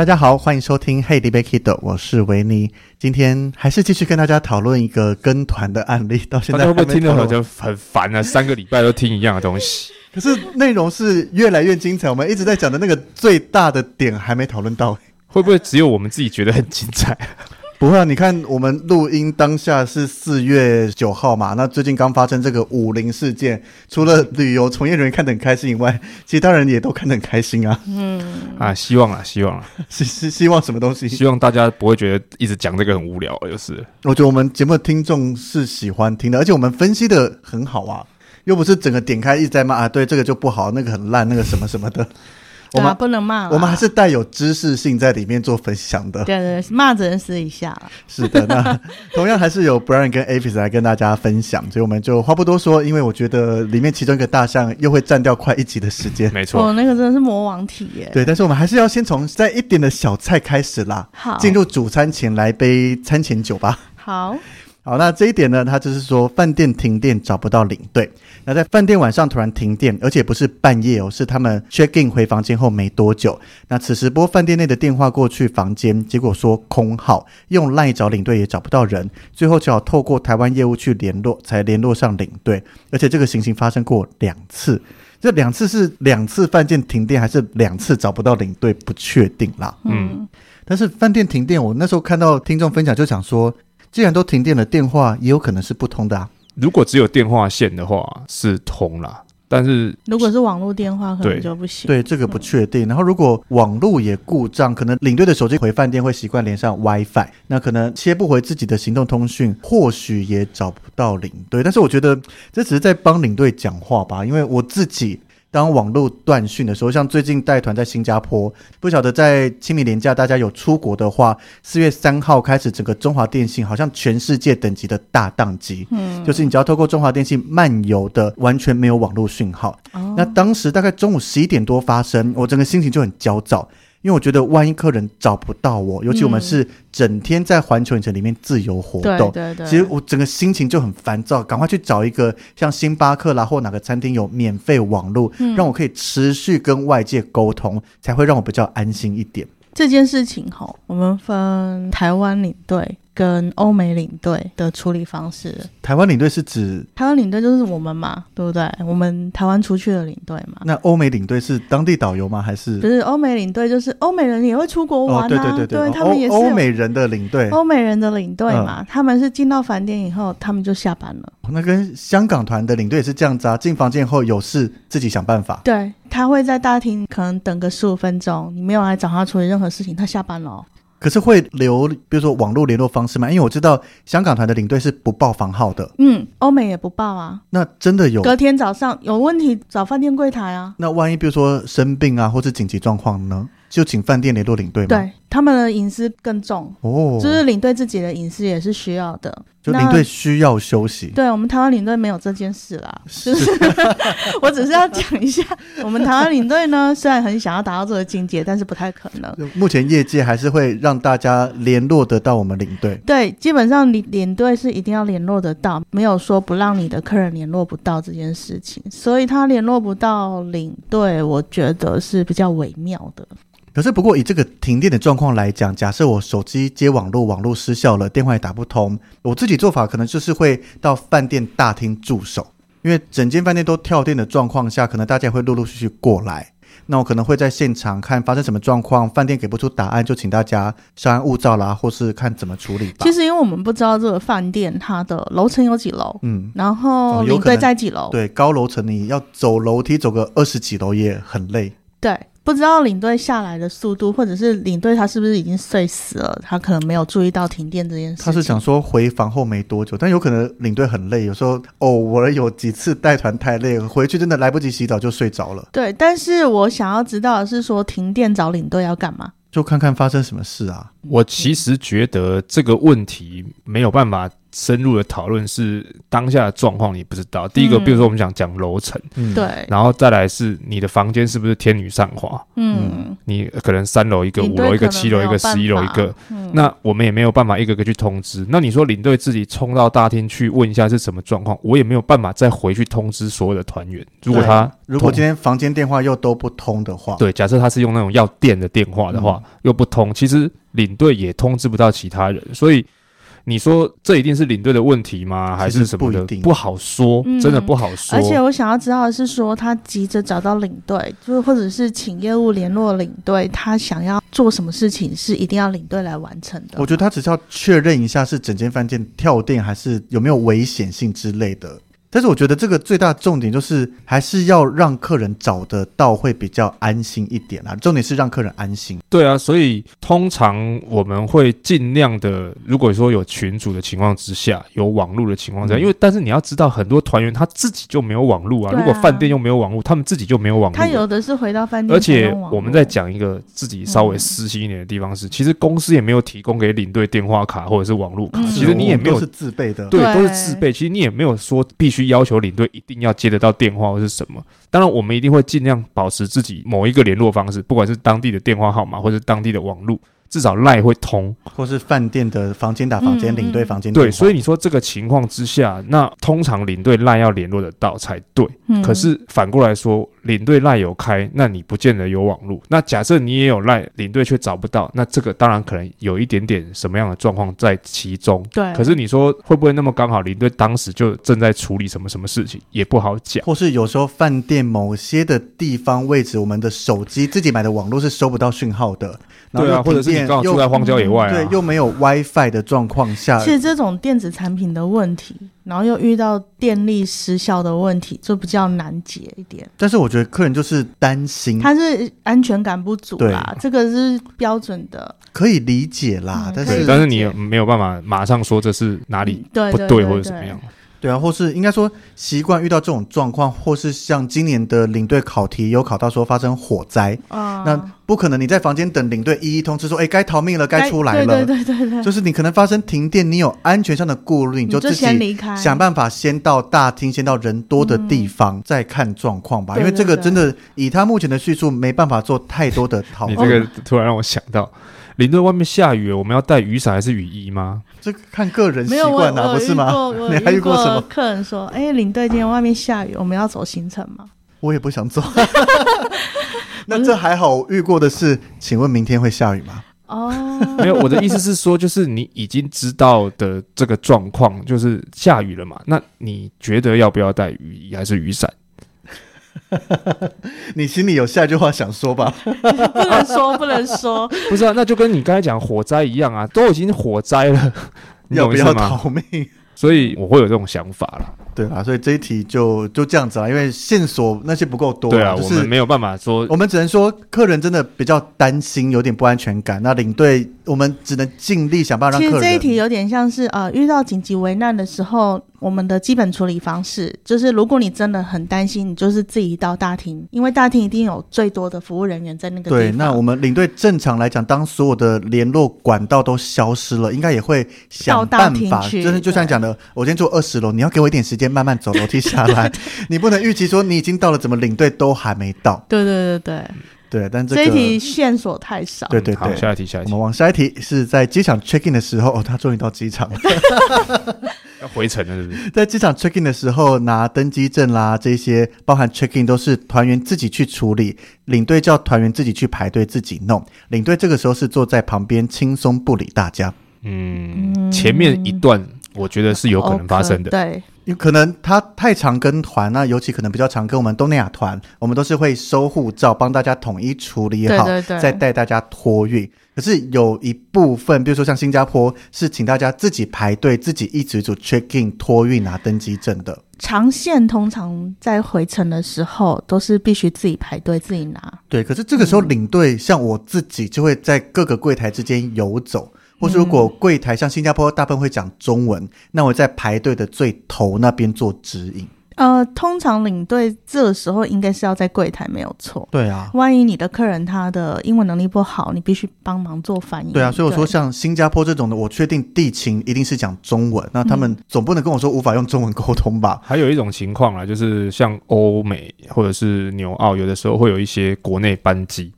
大家好，欢迎收听《Hey 尼欲去豆》，我是维尼。今天还是继续跟大家讨论一个跟团的案例。到现在会不会听得就很烦啊？三个礼拜都听一样的东西。可是内容是越来越精彩。我们一直在讲的那个最大的点还没讨论到，会不会只有我们自己觉得很精彩？不会啊！你看，我们录音当下是四月九号嘛，那最近刚发生这个五零事件，除了旅游从业人员看得很开心以外，其他人也都看得很开心啊。嗯啊，希望啊，希望啊，是是希望什么东西？希望大家不会觉得一直讲这个很无聊，就是。我觉得我们节目的听众是喜欢听的，而且我们分析的很好啊，又不是整个点开一直在骂啊，对这个就不好，那个很烂，那个什么什么的。我们不能骂，我们还是带有知识性在里面做分享的。对对，骂只能私一下。是的，那 同样还是有 Brian 跟 Avis 来跟大家分享，所以我们就话不多说，因为我觉得里面其中一个大象又会占掉快一集的时间。没错，哦，那个真的是魔王体耶。对，但是我们还是要先从在一点的小菜开始啦。好，进入主餐前来杯餐前酒吧。好。好，那这一点呢，他就是说饭店停电找不到领队。那在饭店晚上突然停电，而且不是半夜哦，是他们 check in 回房间后没多久。那此时拨饭店内的电话过去房间，结果说空号，用 LINE 找领队也找不到人，最后只好透过台湾业务去联络，才联络上领队。而且这个情形发生过两次，这两次是两次饭店停电，还是两次找不到领队不确定啦。嗯，但是饭店停电，我那时候看到听众分享就想说。既然都停电了，电话也有可能是不通的啊。如果只有电话线的话，是通啦。但是如果是网络电话，可能就不行。对，对这个不确定。然后如果网络也故障，可能领队的手机回饭店会习惯连上 WiFi，那可能切不回自己的行动通讯，或许也找不到领队。但是我觉得这只是在帮领队讲话吧，因为我自己。当网络断讯的时候，像最近带团在新加坡，不晓得在清明年假大家有出国的话，四月三号开始，整个中华电信好像全世界等级的大宕机，嗯，就是你只要透过中华电信漫游的，完全没有网络讯号。哦，那当时大概中午十一点多发生，我整个心情就很焦躁。因为我觉得，万一客人找不到我，尤其我们是整天在环球影城里面自由活动，嗯、对对对，其实我整个心情就很烦躁，赶快去找一个像星巴克啦或哪个餐厅有免费网络，嗯、让我可以持续跟外界沟通，才会让我比较安心一点。这件事情哈，我们分台湾领队。跟欧美领队的处理方式，台湾领队是指台湾领队就是我们嘛，对不对？我们台湾出去的领队嘛。那欧美领队是当地导游吗？还是不是？欧美领队就是欧美人也会出国玩啊，哦、对对对对，对他们也是欧美人的领队，欧美人的领队嘛，嗯、他们是进到饭店以后，他们就下班了。那跟香港团的领队也是这样子啊，进房间后有事自己想办法。对，他会在大厅可能等个十五分钟，你没有来找他处理任何事情，他下班了。可是会留，比如说网络联络方式吗？因为我知道香港团的领队是不报房号的。嗯，欧美也不报啊。那真的有？隔天早上有问题找饭店柜台啊。那万一比如说生病啊，或是紧急状况呢？就请饭店联络领队吗？对，他们的隐私更重哦，就是领队自己的隐私也是需要的。就领队需要休息。对，我们台湾领队没有这件事啦，就是 我只是要讲一下，我们台湾领队呢，虽然很想要达到这个境界，但是不太可能。目前业界还是会让大家联络得到我们领队。对，基本上领领队是一定要联络得到，没有说不让你的客人联络不到这件事情，所以他联络不到领队，我觉得是比较微妙的。可是，不过以这个停电的状况来讲，假设我手机接网络，网络失效了，电话也打不通，我自己做法可能就是会到饭店大厅驻守，因为整间饭店都跳电的状况下，可能大家会陆陆续续过来。那我可能会在现场看发生什么状况，饭店给不出答案，就请大家稍安勿躁啦，或是看怎么处理吧。其实因为我们不知道这个饭店它的楼层有几楼，嗯，然后领队在几楼？对，高楼层你要走楼梯走个二十几楼也很累。对。不知道领队下来的速度，或者是领队他是不是已经睡死了？他可能没有注意到停电这件事。他是想说回房后没多久，但有可能领队很累，有时候偶尔有几次带团太累，回去真的来不及洗澡就睡着了。对，但是我想要知道的是说，停电找领队要干嘛？就看看发生什么事啊。我其实觉得这个问题没有办法。深入的讨论是当下的状况，你不知道。第一个，比如说我们讲讲楼层，对，然后再来是你的房间是不是天女散花，嗯，你可能三楼一个，五楼一个，七楼一个，十一楼一个，那我们也没有办法一个个去通知。那你说领队自己冲到大厅去问一下是什么状况，我也没有办法再回去通知所有的团员。如果他如果今天房间电话又都不通的话，对，假设他是用那种要电的电话的话，又不通，其实领队也通知不到其他人，所以。你说这一定是领队的问题吗？还是什么的？不，不好说，嗯，真的不好说。而且我想要知道的是，说他急着找到领队，就是或者是请业务联络领队，他想要做什么事情是一定要领队来完成的？我觉得他只是要确认一下是整间饭店跳电，还是有没有危险性之类的。但是我觉得这个最大的重点就是还是要让客人找得到，会比较安心一点啦。重点是让客人安心。对啊，所以通常我们会尽量的，如果说有群主的情况之下，有网络的情况下，因为但是你要知道，很多团员他自己就没有网络啊。如果饭店又没有网络，他们自己就没有网络。他有的是回到饭店，而且我们在讲一个自己稍微私心一点的地方是，其实公司也没有提供给领队电话卡或者是网络卡，其实你也没有是自备的，对，都是自备。其实你也没有说必须要求领队。一定要接得到电话或是什么？当然，我们一定会尽量保持自己某一个联络方式，不管是当地的电话号码或是当地的网络。至少赖会通，或是饭店的房间打房间，嗯、领队房间对，所以你说这个情况之下，那通常领队赖要联络得到才对。嗯、可是反过来说，领队赖有开，那你不见得有网络。那假设你也有赖，领队却找不到，那这个当然可能有一点点什么样的状况在其中。对。可是你说会不会那么刚好，领队当时就正在处理什么什么事情，也不好讲。或是有时候饭店某些的地方位置，我们的手机自己买的网络是收不到讯号的。对啊，或者是你刚好住在荒郊野外啊，对，又没有 WiFi 的状况下，其实这种电子产品的问题，然后又遇到电力失效的问题，就比较难解一点。但是我觉得客人就是担心，他是安全感不足啦，这个是标准的，可以理解啦。但是但是你没有办法马上说这是哪里不对或者怎么样。对啊，或是应该说习惯遇到这种状况，或是像今年的领队考题有考到说发生火灾啊，那不可能你在房间等领队一一通知说，哎，该逃命了，该出来了，对对对对，就是你可能发生停电，你有安全上的顾虑，你就自己想办法先到大厅，先到人多的地方，嗯、再看状况吧，因为这个真的以他目前的叙述，没办法做太多的讨论。你这个突然让我想到。领队外面下雨，我们要带雨伞还是雨衣吗？这看个人习惯啊，不是吗？你还遇过什么客人说：“哎，领队今天外面下雨，我们要走行程吗？”我也不想走。那这还好，遇过的是，请问明天会下雨吗？哦，没有，我的意思是说，就是你已经知道的这个状况，就是下雨了嘛？那你觉得要不要带雨衣还是雨伞？你心里有下一句话想说吧？不能说，不能说。不是啊，那就跟你刚才讲火灾一样啊，都已经火灾了，你要不要逃命？所以我会有这种想法了。对啊，所以这一题就就这样子啊，因为线索那些不够多。对啊，就是、我们没有办法说，我们只能说客人真的比较担心，有点不安全感。那领队，我们只能尽力想办法让客人。其实这一题有点像是呃，遇到紧急危难的时候。我们的基本处理方式就是，如果你真的很担心，你就是自己到大厅，因为大厅一定有最多的服务人员在那个地方。对，那我们领队正常来讲，当所有的联络管道都消失了，应该也会想办法。就是就像讲的，我今天住二十楼，你要给我一点时间慢慢走楼梯下来，你不能预期说你已经到了，怎么领队都还没到？对对对对。对，但这，个、这一题线索太少。对对对，好，下一题，下一题。我们往下一题，是在机场 check in 的时候，哦，他终于到机场了，要回程了，是不是？在机场 check in 的时候，拿登机证啦，这些包含 check in 都是团员自己去处理，领队叫团员自己去排队自己弄。领队这个时候是坐在旁边轻松不理大家。嗯，前面一段我觉得是有可能发生的，对。因为可能他太常跟团，那尤其可能比较常跟我们东南亚团，我们都是会收护照，帮大家统一处理好，对对对，再带大家托运。可是有一部分，比如说像新加坡，是请大家自己排队，自己一组一组 check in 托运拿登机证的。长线通常在回程的时候都是必须自己排队自己拿。对，可是这个时候领队像我自己就会在各个柜台之间游走，或是如果柜台像新加坡大部分会讲中文，那我在排队的最头那边做指引。呃，通常领队这个时候应该是要在柜台，没有错。对啊，万一你的客人他的英文能力不好，你必须帮忙做翻译。对啊，所以我说像新加坡这种的，我确定地勤一定是讲中文，那他们总不能跟我说无法用中文沟通吧？还有一种情况啊，就是像欧美或者是纽澳，有的时候会有一些国内班机。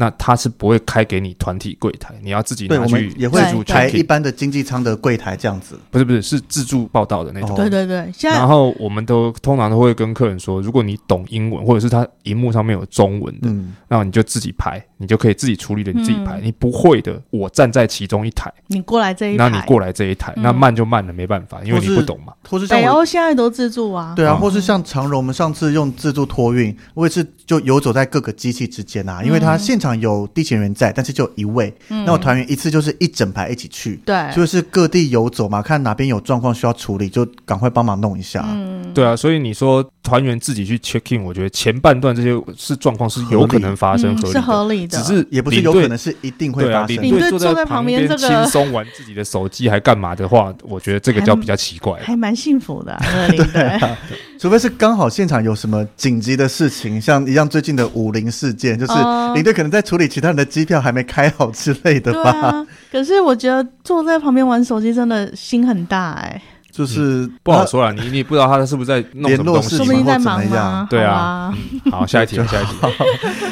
那他是不会开给你团体柜台，你要自己拿去也会开一般的经济舱的柜台这样子。不是不是，是自助报到的那种。对对对，然后我们都通常都会跟客人说，如果你懂英文，或者是他荧幕上面有中文的，嗯，那你就自己排，你就可以自己处理的，你自己排。你不会的，我站在其中一台，你过来这一台，那你过来这一台，那慢就慢了，没办法，因为你不懂嘛。或是像北欧现在都自助啊，对啊，或是像长荣，我们上次用自助托运，我也是就游走在各个机器之间啊，因为他现场有地勤人在，但是就一位，嗯、那我团员一次就是一整排一起去，对，就是各地游走嘛，看哪边有状况需要处理，就赶快帮忙弄一下。嗯，对啊，所以你说团员自己去 check in，我觉得前半段这些是状况是有可能发生合理，合理、嗯、是合理的，只是也不是有可能是一定会发生。领队坐在旁边，这个轻松玩自己的手机还干嘛的话，我觉得这个叫比较奇怪，还蛮幸福的、啊。对，对啊，除非是刚好现场有什么紧急的事情，像一样最近的五零事件，就是领队可能在处理其他人的机票还没开好之类的吧。啊、可是我觉得坐在旁边玩手机真的心很大哎、欸，就是、嗯、不好说了。你你不知道他是不是在弄什么东西，说不定在忙吗？对啊。嗯、好，下一题，下一题。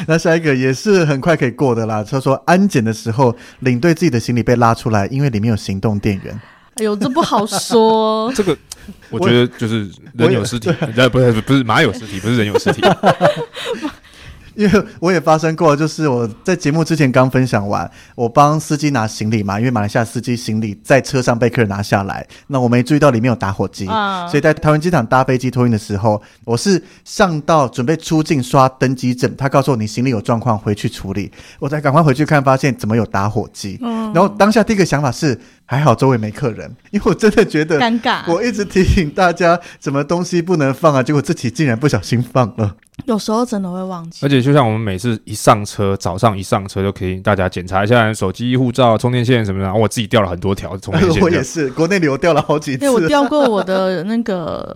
那下一个也是很快可以过的啦。他说安检的时候，领队自己的行李被拉出来，因为里面有行动电源。哎呦，这不好说。这个我觉得就是人有尸体，呃，不是不是马有尸体，不是人有尸体。因为我也发生过，就是我在节目之前刚分享完，我帮司机拿行李嘛，因为马来西亚司机行李在车上被客人拿下来，那我没注意到里面有打火机，啊、所以在台湾机场搭飞机托运的时候，我是上到准备出境刷登机证，他告诉我你行李有状况，回去处理，我才赶快回去看，发现怎么有打火机，嗯、然后当下第一个想法是还好周围没客人，因为我真的觉得尴尬，我一直提醒大家什么东西不能放啊，结果自己竟然不小心放了。有时候真的会忘记，而且就像我们每次一上车，早上一上车就可以大家检查一下手机、护照、充电线什么的。我自己掉了很多条充电线，我也是，国内流掉了好几次。对，我掉过我的那个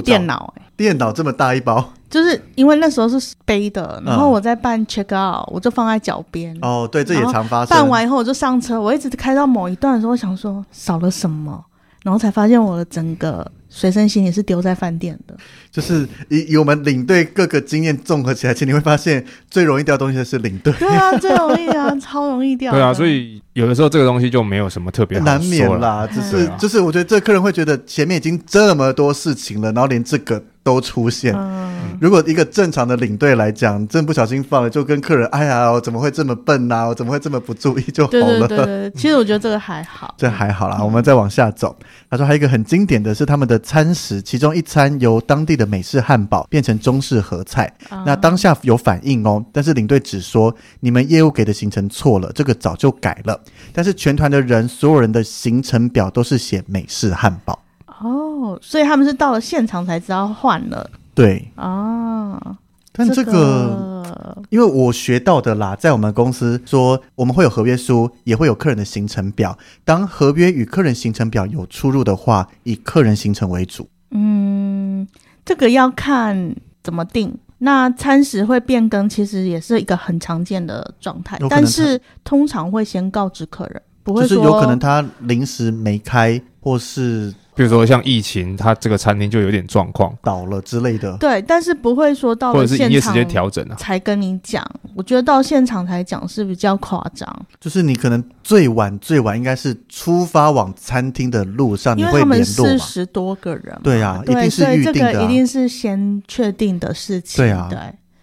电脑，欸，电脑这么大一包，就是因为那时候是背的，然后我在办 check out，我就放在脚边。哦，对，这也常发生。办完以后我就上车，我一直开到某一段的时候，我想说少了什么，然后才发现我的整个。随身行李是丢在饭店的，就是以以我们领队各个经验综合起来，其实你会发现最容易掉东西的是领队。对啊，最容易啊，超容易掉。对啊，所以有的时候这个东西就没有什么特别难免啦，只是、啊、就是我觉得这客人会觉得前面已经这么多事情了，然后连这个。都出现。嗯、如果一个正常的领队来讲，真不小心放了，就跟客人，哎呀，我怎么会这么笨呢、啊？我怎么会这么不注意就好了？对对对，其实我觉得这个还好，这还好啦。嗯、我们再往下走，他说还有一个很经典的是他们的餐食，其中一餐由当地的美式汉堡变成中式合菜。嗯、那当下有反应哦，但是领队只说你们业务给的行程错了，这个早就改了。但是全团的人，所有人的行程表都是写美式汉堡。哦，所以他们是到了现场才知道换了。对啊，但这个，这个因为我学到的啦，在我们公司说我们会有合约书，也会有客人的行程表。当合约与客人行程表有出入的话，以客人行程为主。嗯，这个要看怎么定。那餐食会变更，其实也是一个很常见的状态，但是通常会先告知客人，不会说就是有可能他临时没开，或是。比如说像疫情，他这个餐厅就有点状况，倒了之类的。对，但是不会说到了现场，或者是营业时间调整啊，才跟你讲。我觉得到现场才讲是比较夸张。就是你可能最晚最晚应该是出发往餐厅的路上，你会联络嘛？因为他们四十多个人，对啊，一定是预定的啊，这个一定是先确定的事情。对啊，对。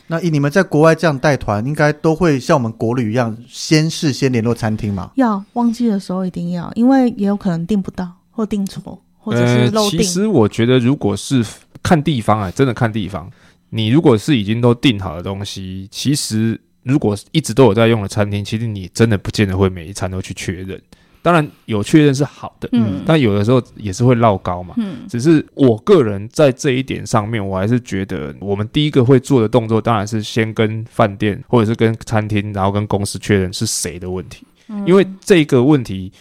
那以你们在国外这样带团，应该都会像我们国旅一样，先事先联络餐厅吗？要，旺季的时候一定要，因为也有可能订不到或订错。或者是漏订？其实我觉得，如果是看地方啊，真的看地方。你如果是已经都订好的东西，其实如果一直都有在用的餐厅，其实你真的不见得会每一餐都去确认。当然有确认是好的，嗯，但有的时候也是会落高嘛，嗯，只是我个人在这一点上面，我还是觉得我们第一个会做的动作，当然是先跟饭店或者是跟餐厅，然后跟公司确认是谁的问题，嗯，因为这个问题。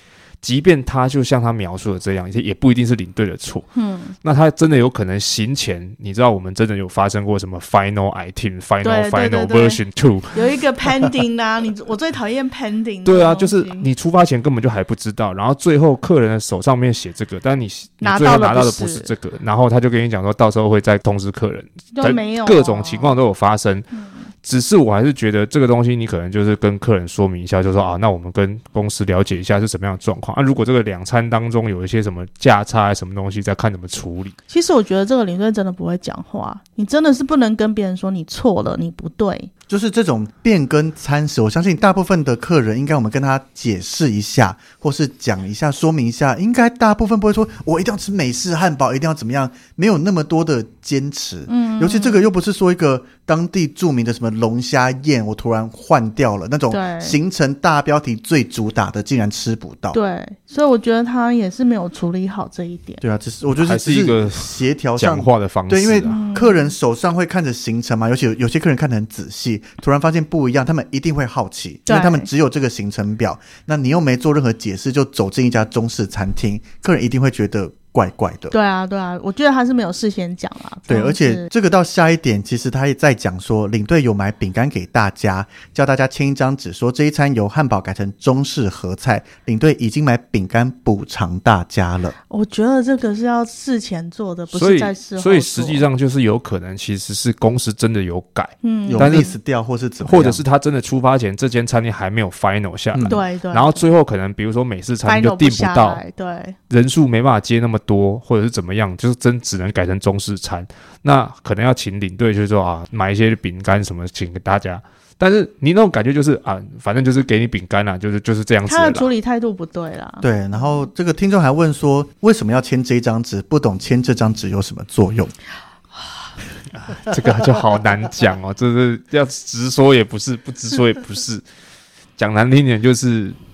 即便他就像他描述的这样，也也不一定是领队的错。嗯，那他真的有可能行前，你知道我们真的有发生过什么 final item、final final version two，有一个 pending 啊，你我最讨厌 pending。对啊，就是你出发前根本就还不知道，然后最后客人的手上面写这个，但你你最后拿到的不是这个，然后他就跟你讲说，到时候会再通知客人，都没有，各种情况都有发生。嗯只是我还是觉得这个东西，你可能就是跟客人说明一下，就说啊，那我们跟公司了解一下是什么样的状况。那，如果这个两餐当中有一些什么价差什么东西，再看怎么处理。其实我觉得这个领队真的不会讲话，你真的是不能跟别人说你错了，你不对。就是这种变更餐食，我相信大部分的客人应该我们跟他解释一下，或是讲一下、说明一下，应该大部分不会说我一定要吃美式汉堡，一定要怎么样，没有那么多的坚持。嗯，尤其这个又不是说一个当地著名的什么龙虾宴，我突然换掉了那种行程大标题最主打的，竟然吃不到。对，所以我觉得他也是没有处理好这一点。对啊，只是我觉得还是一个协调讲话的方式。对，因为客人手上会看着行程嘛，尤其有些客人看得很仔细。突然发现不一样，他们一定会好奇，因为他们只有这个行程表，那你又没做任何解释，就走进一家中式餐厅，客人一定会觉得。怪怪的，对啊，对啊，我觉得他是没有事先讲啊。对，而且这个到下一点，其实他也在讲说，领队有买饼干给大家，叫大家签一张纸，说这一餐由汉堡改成中式合菜，领队已经买饼干补偿大家了。我觉得这个是要事前做的，不是在事后。所以，所以实际上就是有可能其实是公司真的有改，嗯，有 miss 掉，或是怎么，或者是他真的出发前这间餐厅还没有 final 下来，对对，然后最后可能比如说美式餐厅就订不到，对，人数没办法接那么多，或者是怎么。样？就是真只能改成中式餐，那可能要请领队，就是说啊，买一些饼干什么，请给大家。但是你那种感觉就是啊，反正就是给你饼干啦，就是就是这样子。他的处理态度不对啦。对，然后这个听众还问说，为什么要签这张纸？不懂签这张纸有什么作用？这个就好难讲哦，这是要直说也不是，不直说也不是，讲难听点就是。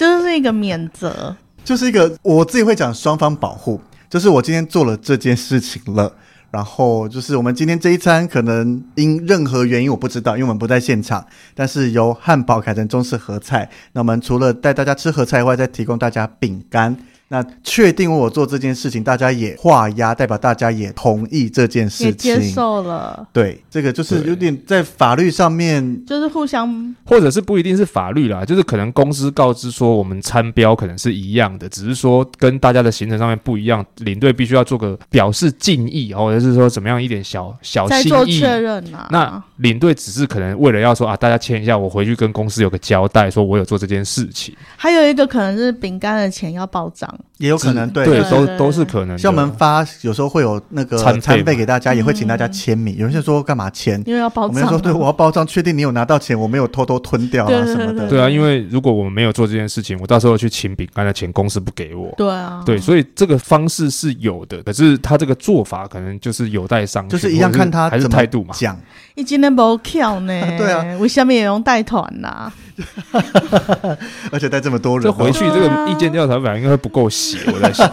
就是一个免责，就是一个我自己会讲双方保护。就是我今天做了这件事情了，然后就是我们今天这一餐可能因任何原因我不知道，因为我们不在现场，但是由汉堡改成中式合菜。那我们除了带大家吃合菜以外，再提供大家饼干。那确定我做这件事情，大家也画押，代表大家也同意这件事情，也接受了。对，这个就是有点在法律上面，就是互相，或者是不一定是法律啦，就是可能公司告知说我们餐标可能是一样的，只是说跟大家的行程上面不一样，领队必须要做个表示敬意，或者是说怎么样一点小小心意。再做确认啊。那领队只是可能为了要说啊，大家签一下，我回去跟公司有个交代，说我有做这件事情。还有一个可能是饼干的钱要报账。也有可能，对，对，都都是可能。像我们发有时候会有那个餐费给大家，也会请大家签名。有人就说干嘛签？因为要包账。我们说对，我要包账，确定你有拿到钱，我没有偷偷吞掉啊 什么的。对啊，因为如果我们没有做这件事情，我到时候去请饼干的钱，公司不给我。对啊，对，所以这个方式是有的，可是他这个做法可能就是有待商榷，就是一样看他还是态度嘛。讲，你今天不跳呢？对啊，为什么也用带团呐？而且带这么多人，就回去这个意见调查表应该会不够写，我在想。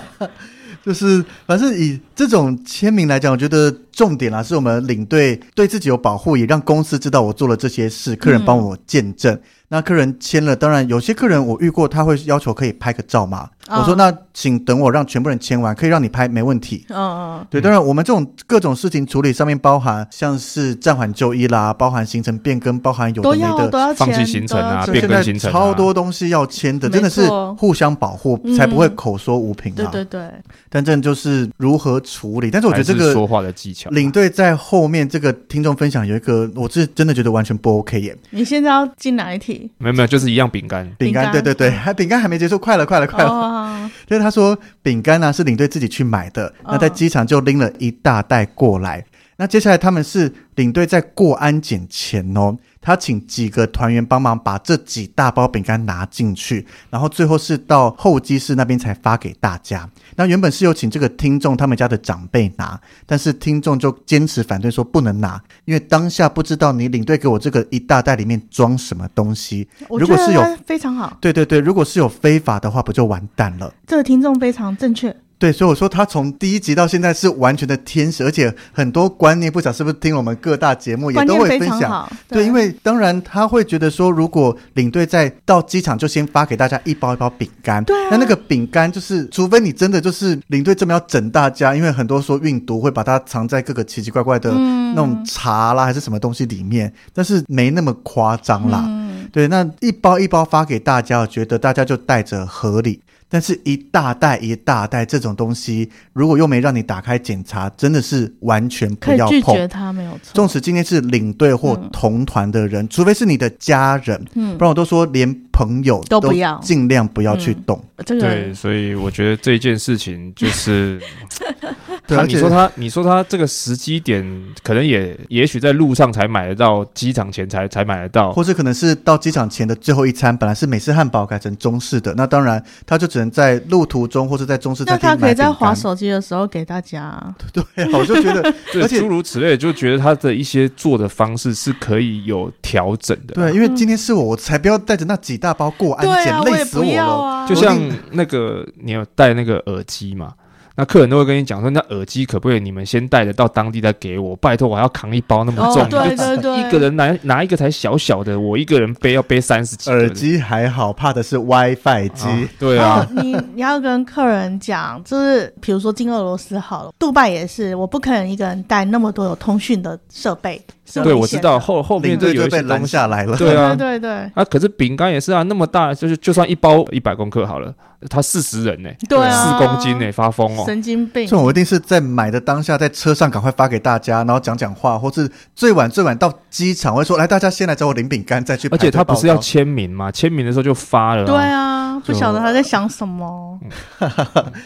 就是，反正以这种签名来讲，我觉得重点啊，是我们领队对自己有保护，也让公司知道我做了这些事，客人帮我见证。嗯那客人签了，当然有些客人我遇过，他会要求可以拍个照嘛。Oh. 我说那请等我让全部人签完，可以让你拍，没问题。嗯嗯，对，当然我们这种各种事情处理上面包含像是暂缓就医啦，包含行程变更，包含有的没的都要放弃行程啊，变更行程啊，超多东西要签的，真的是互相保护，才不会口说无凭啊。对对对。但这就是如何处理，但是我觉得这个说话的技巧，领队在后面这个听众分享有一个，我是真的觉得完全不 OK 耶。你现在要进哪一题？没有没有，就是一样饼干，饼干，对对对，还饼干还没结束，快了快了快了。哦、就是他说饼干呢是领队自己去买的，哦、那在机场就拎了一大袋过来。那接下来他们是领队在过安检前哦，他请几个团员帮忙把这几大包饼干拿进去，然后最后是到候机室那边才发给大家。那原本是有请这个听众他们家的长辈拿，但是听众就坚持反对说不能拿，因为当下不知道你领队给我这个一大袋里面装什么东西。如果是有非常好，对对对，如果是有非法的话，不就完蛋了？这个听众非常正确。对，所以我说他从第一集到现在是完全的天使，而且很多观念，不晓是不是听我们各大节目也都会分享。对，对，因为当然他会觉得说，如果领队在到机场就先发给大家一包一包饼干，对啊，那那个饼干就是，除非你真的就是领队这么要整大家，因为很多说运毒会把它藏在各个奇奇怪怪的那种茶啦还是什么东西里面，但是没那么夸张啦。嗯，对，那一包一包发给大家，我觉得大家就带着合理。但是，一大袋一大袋这种东西，如果又没让你打开检查，真的是完全不要碰。拒绝他没有错。纵使今天是领队或同团的人，嗯，除非是你的家人，嗯，不然我都说连朋友都不要，尽量不要去动。嗯，这个。对，所以我觉得这件事情就是。对，你说他，你说他这个时机点，可能也也许在路上才买得到，机场前才才买得到，或者可能是到机场前的最后一餐，本来是美式汉堡改成中式的，那当然他就只能在路途中或者在中式。那他可以在划手机的时候给大家。对，我就觉得，而且诸如此类，就觉得他的一些做的方式是可以有调整的。对，因为今天是我，我才不要带着那几大包过安检，累死我了。就像那个，你有带那个耳机吗？那客人都会跟你讲说，那耳机可不可以你们先带着到当地再给我？拜托，我还要扛一包那么重，哦、对对对，一个人拿拿一个才小小的，我一个人背要背三十几。耳机还好，怕的是 WiFi 机。啊对啊，你你要跟客人讲，就是比如说进俄罗斯好了，杜拜也是，我不可能一个人带那么多有通讯的设备。对，我知道后后面就有一些拦下来了。对啊，对对对。啊，可是饼干也是啊，那么大，就是就算一包一百公克好了，他四十人呢，对啊，四公斤呢，发疯哦，神经病。这种我一定是在买的当下，在车上赶快发给大家，然后讲讲话，或是最晚最晚到机场，我会说来，大家先来找我领饼干，再去。而且他不是要签名吗？签名的时候就发了。对啊，不晓得他在想什么。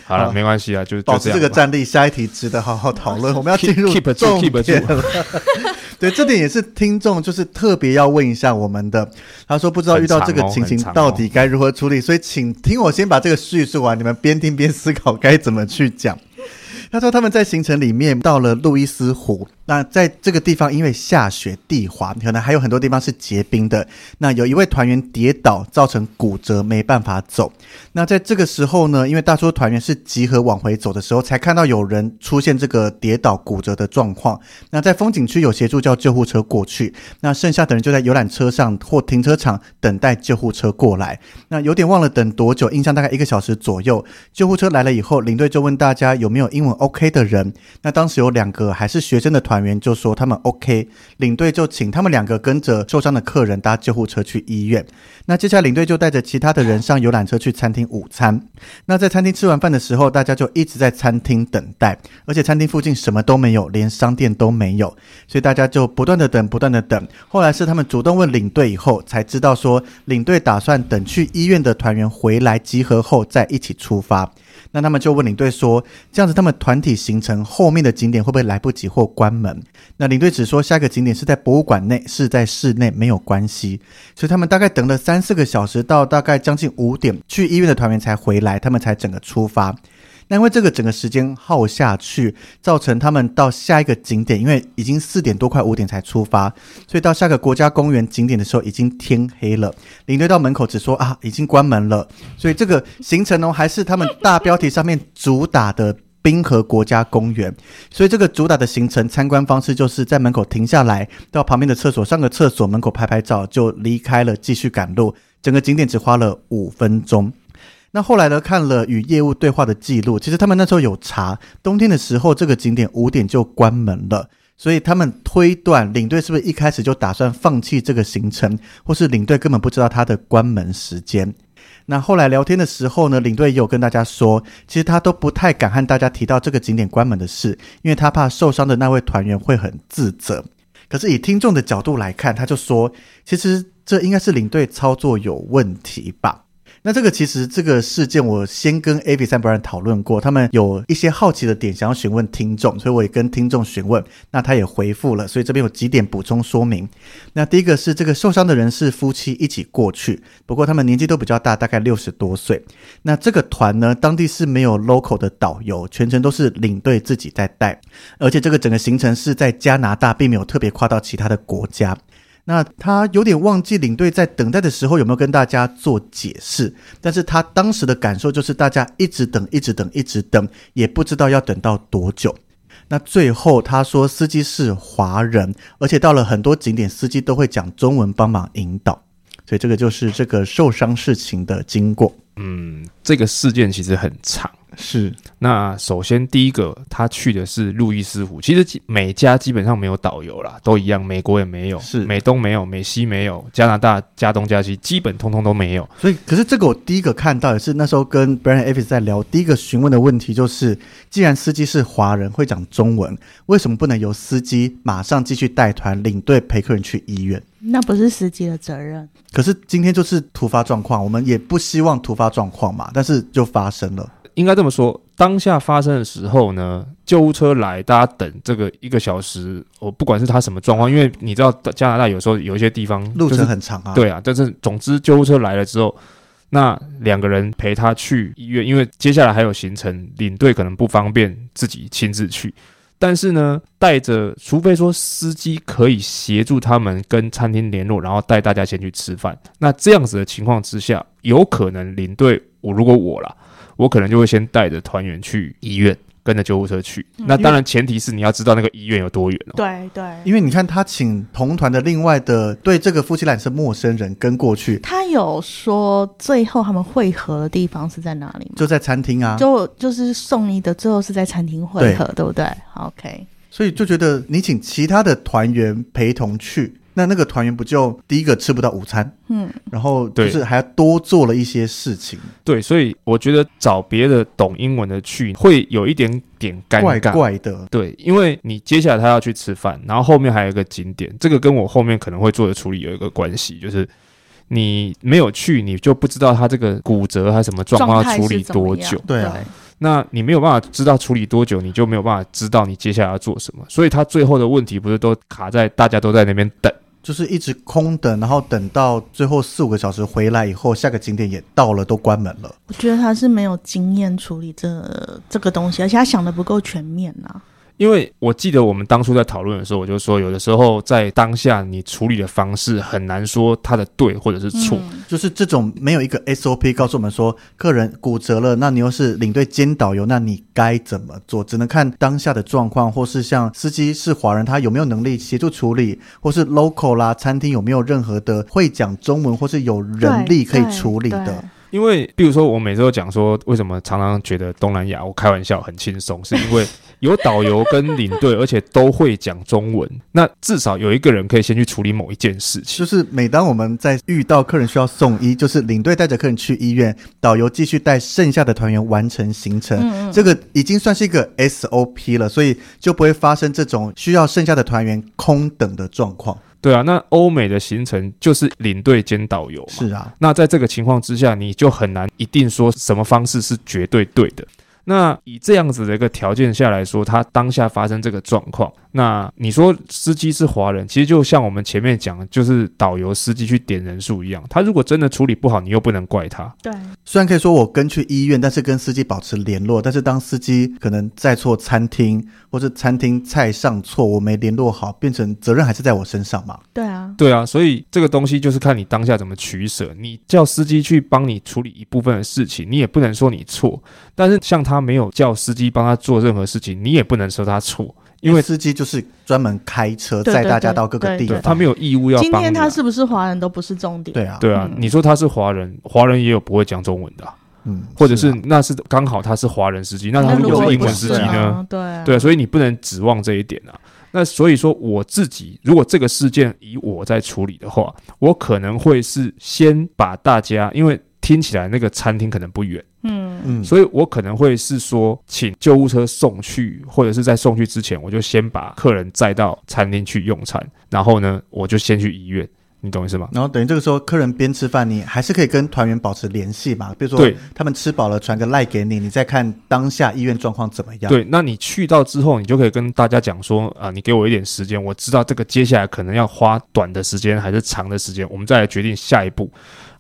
好了，没关系啊，就保持这个战力。下一题值得好好讨论，我们要进入 keep 住 keep 住。对，这点也是听众就是特别要问一下我们的。他说不知道遇到这个情形到底该如何处理，所以请听我先把这个叙述完，你们边听边思考该怎么去讲。他说他们在行程里面到了路易斯湖。那在这个地方，因为下雪地滑，可能还有很多地方是结冰的。那有一位团员跌倒，造成骨折，没办法走。那在这个时候呢，因为大多团员是集合往回走的时候，才看到有人出现这个跌倒骨折的状况。那在风景区有协助叫救护车过去，那剩下的人就在游览车上或停车场等待救护车过来。那有点忘了等多久，印象大概一个小时左右。救护车来了以后，领队就问大家有没有英文 OK 的人。那当时有两个还是学生的团。员就说他们 OK，领队就请他们两个跟着受伤的客人搭救护车去医院。那接下来领队就带着其他的人上游览车去餐厅午餐。那在餐厅吃完饭的时候，大家就一直在餐厅等待，而且餐厅附近什么都没有，连商店都没有，所以大家就不断的等，不断的等。后来是他们主动问领队以后，才知道说领队打算等去医院的团员回来集合后再一起出发。那他们就问领队说：“这样子，他们团体行程后面的景点会不会来不及或关门？”那领队只说下一个景点是在博物馆内，是在室内，没有关系。所以他们大概等了三四个小时，到大概将近五点，去医院的团员才回来，他们才整个出发。那因为这个整个时间耗下去，造成他们到下一个景点，因为已经四点多快五点才出发，所以到下个国家公园景点的时候已经天黑了。领队到门口只说啊，已经关门了。所以这个行程呢，还是他们大标题上面主打的冰河国家公园。所以这个主打的行程参观方式就是在门口停下来，到旁边的厕所上个厕所，门口拍拍照就离开了，继续赶路。整个景点只花了五分钟。那后来呢？看了与业务对话的记录，其实他们那时候有查，冬天的时候这个景点五点就关门了，所以他们推断领队是不是一开始就打算放弃这个行程，或是领队根本不知道他的关门时间。那后来聊天的时候呢，领队也有跟大家说，其实他都不太敢和大家提到这个景点关门的事，因为他怕受伤的那位团员会很自责。可是以听众的角度来看，他就说，其实这应该是领队操作有问题吧。那这个其实这个事件，我先跟 A B 三 b r 讨论过，他们有一些好奇的点想要询问听众，所以我也跟听众询问，那他也回复了，所以这边有几点补充说明。那第一个是这个受伤的人是夫妻一起过去，不过他们年纪都比较大，大概六十多岁。那这个团呢，当地是没有 local 的导游，全程都是领队自己在带，而且这个整个行程是在加拿大，并没有特别跨到其他的国家。那他有点忘记领队在等待的时候有没有跟大家做解释，但是他当时的感受就是大家一直等，一直等，一直等，也不知道要等到多久。那最后他说司机是华人，而且到了很多景点，司机都会讲中文帮忙引导，所以这个就是这个受伤事情的经过。嗯，这个事件其实很长。是，那首先第一个，他去的是路易斯湖。其实每家基本上没有导游啦，都一样。美国也没有，是美东没有，美西没有，加拿大加东加西基本通通都没有。所以，可是这个我第一个看到也是那时候跟 Brian Evans 在聊，第一个询问的问题就是，既然司机是华人，会讲中文，为什么不能由司机马上继续带团领队陪客人去医院？那不是司机的责任。可是今天就是突发状况，我们也不希望突发状况嘛，但是就发生了。应该这么说，当下发生的时候呢，救护车来，大家等这个一个小时，我不管是他什么状况，因为你知道加拿大有时候有一些地方、就是、路程很长啊，对啊，但是总之救护车来了之后，那两个人陪他去医院，因为接下来还有行程，领队可能不方便自己亲自去，但是呢，带着，除非说司机可以协助他们跟餐厅联络，然后带大家先去吃饭，那这样子的情况之下，有可能领队，我如果我啦。我可能就会先带着团员去医院，跟着救护车去。嗯、那当然前提是你要知道那个医院有多远哦。对对，因为你看他请同团的另外的对这个夫妻俩是陌生人跟过去。他有说最后他们会合的地方是在哪里吗？就在餐厅啊。就就是送医的最后是在餐厅会合，对，对不对？OK。所以就觉得你请其他的团员陪同去。那那个团员不就第一个吃不到午餐，嗯，然后就是还要多做了一些事情，对，所以我觉得找别的懂英文的去会有一点点尴尬，怪怪的，对，因为你接下来他要去吃饭，然后后面还有一个景点，这个跟我后面可能会做的处理有一个关系，就是你没有去，你就不知道他这个骨折还是什么状况要处理多久，对啊。那你没有办法知道处理多久，你就没有办法知道你接下来要做什么。所以他最后的问题不是都卡在大家都在那边等，就是一直空等，然后等到最后四五个小时回来以后，下个景点也到了，都关门了。我觉得他是没有经验处理这这个东西，而且他想的不够全面呐、啊。因为我记得我们当初在讨论的时候，我就说，有的时候在当下你处理的方式很难说它的对或者是错，嗯、就是这种没有一个 SOP 告诉我们说，客人骨折了，那你又是领队兼导游，那你该怎么做？只能看当下的状况，或是像司机是华人，他有没有能力协助处理，或是 local 啦，餐厅有没有任何的会讲中文，或是有人力可以处理的。因为，比如说，我每次都讲说，为什么常常觉得东南亚，我开玩笑很轻松，是因为有导游跟领队，而且都会讲中文。那至少有一个人可以先去处理某一件事情。就是每当我们在遇到客人需要送医，就是领队带着客人去医院，导游继续带剩下的团员完成行程。嗯嗯。这个已经算是一个 SOP 了，所以就不会发生这种需要剩下的团员空等的状况。对啊，那欧美的行程就是领队兼导游嘛。是啊，那在这个情况之下，你就很难一定说什么方式是绝对对的。那以这样子的一个条件下来说，他当下发生这个状况，那你说司机是华人，其实就像我们前面讲的，就是导游司机去点人数一样。他如果真的处理不好，你又不能怪他。对，虽然可以说我跟去医院，但是跟司机保持联络。但是当司机可能在错餐厅，或是餐厅菜上错，我没联络好，变成责任还是在我身上嘛？对啊，对啊。所以这个东西就是看你当下怎么取舍。你叫司机去帮你处理一部分的事情，你也不能说你错。但是像他没有叫司机帮他做任何事情，你也不能说他错，因为司机就是专门开车载大家到各个地方，他没有义务要帮。今天他是不是华人都不是重点。对啊，对啊，你说他是华人，华人也有不会讲中文的，嗯，或者是那是刚好他是华人司机，那他如果是英文司机呢？对对，所以你不能指望这一点啊。那所以说我自己，如果这个事件以我在处理的话，我可能会是先把大家，因为听起来那个餐厅可能不远。嗯嗯，所以我可能会是说，请救护车送去，或者是在送去之前，我就先把客人载到餐厅去用餐，然后呢，我就先去医院，你懂意思吗？然后等于这个时候，客人边吃饭，你还是可以跟团员保持联系嘛？比如说，他们吃饱了，传个赖给你，你再看当下医院状况怎么样？对，那你去到之后，你就可以跟大家讲说啊，你给我一点时间，我知道这个接下来可能要花短的时间还是长的时间，我们再来决定下一步。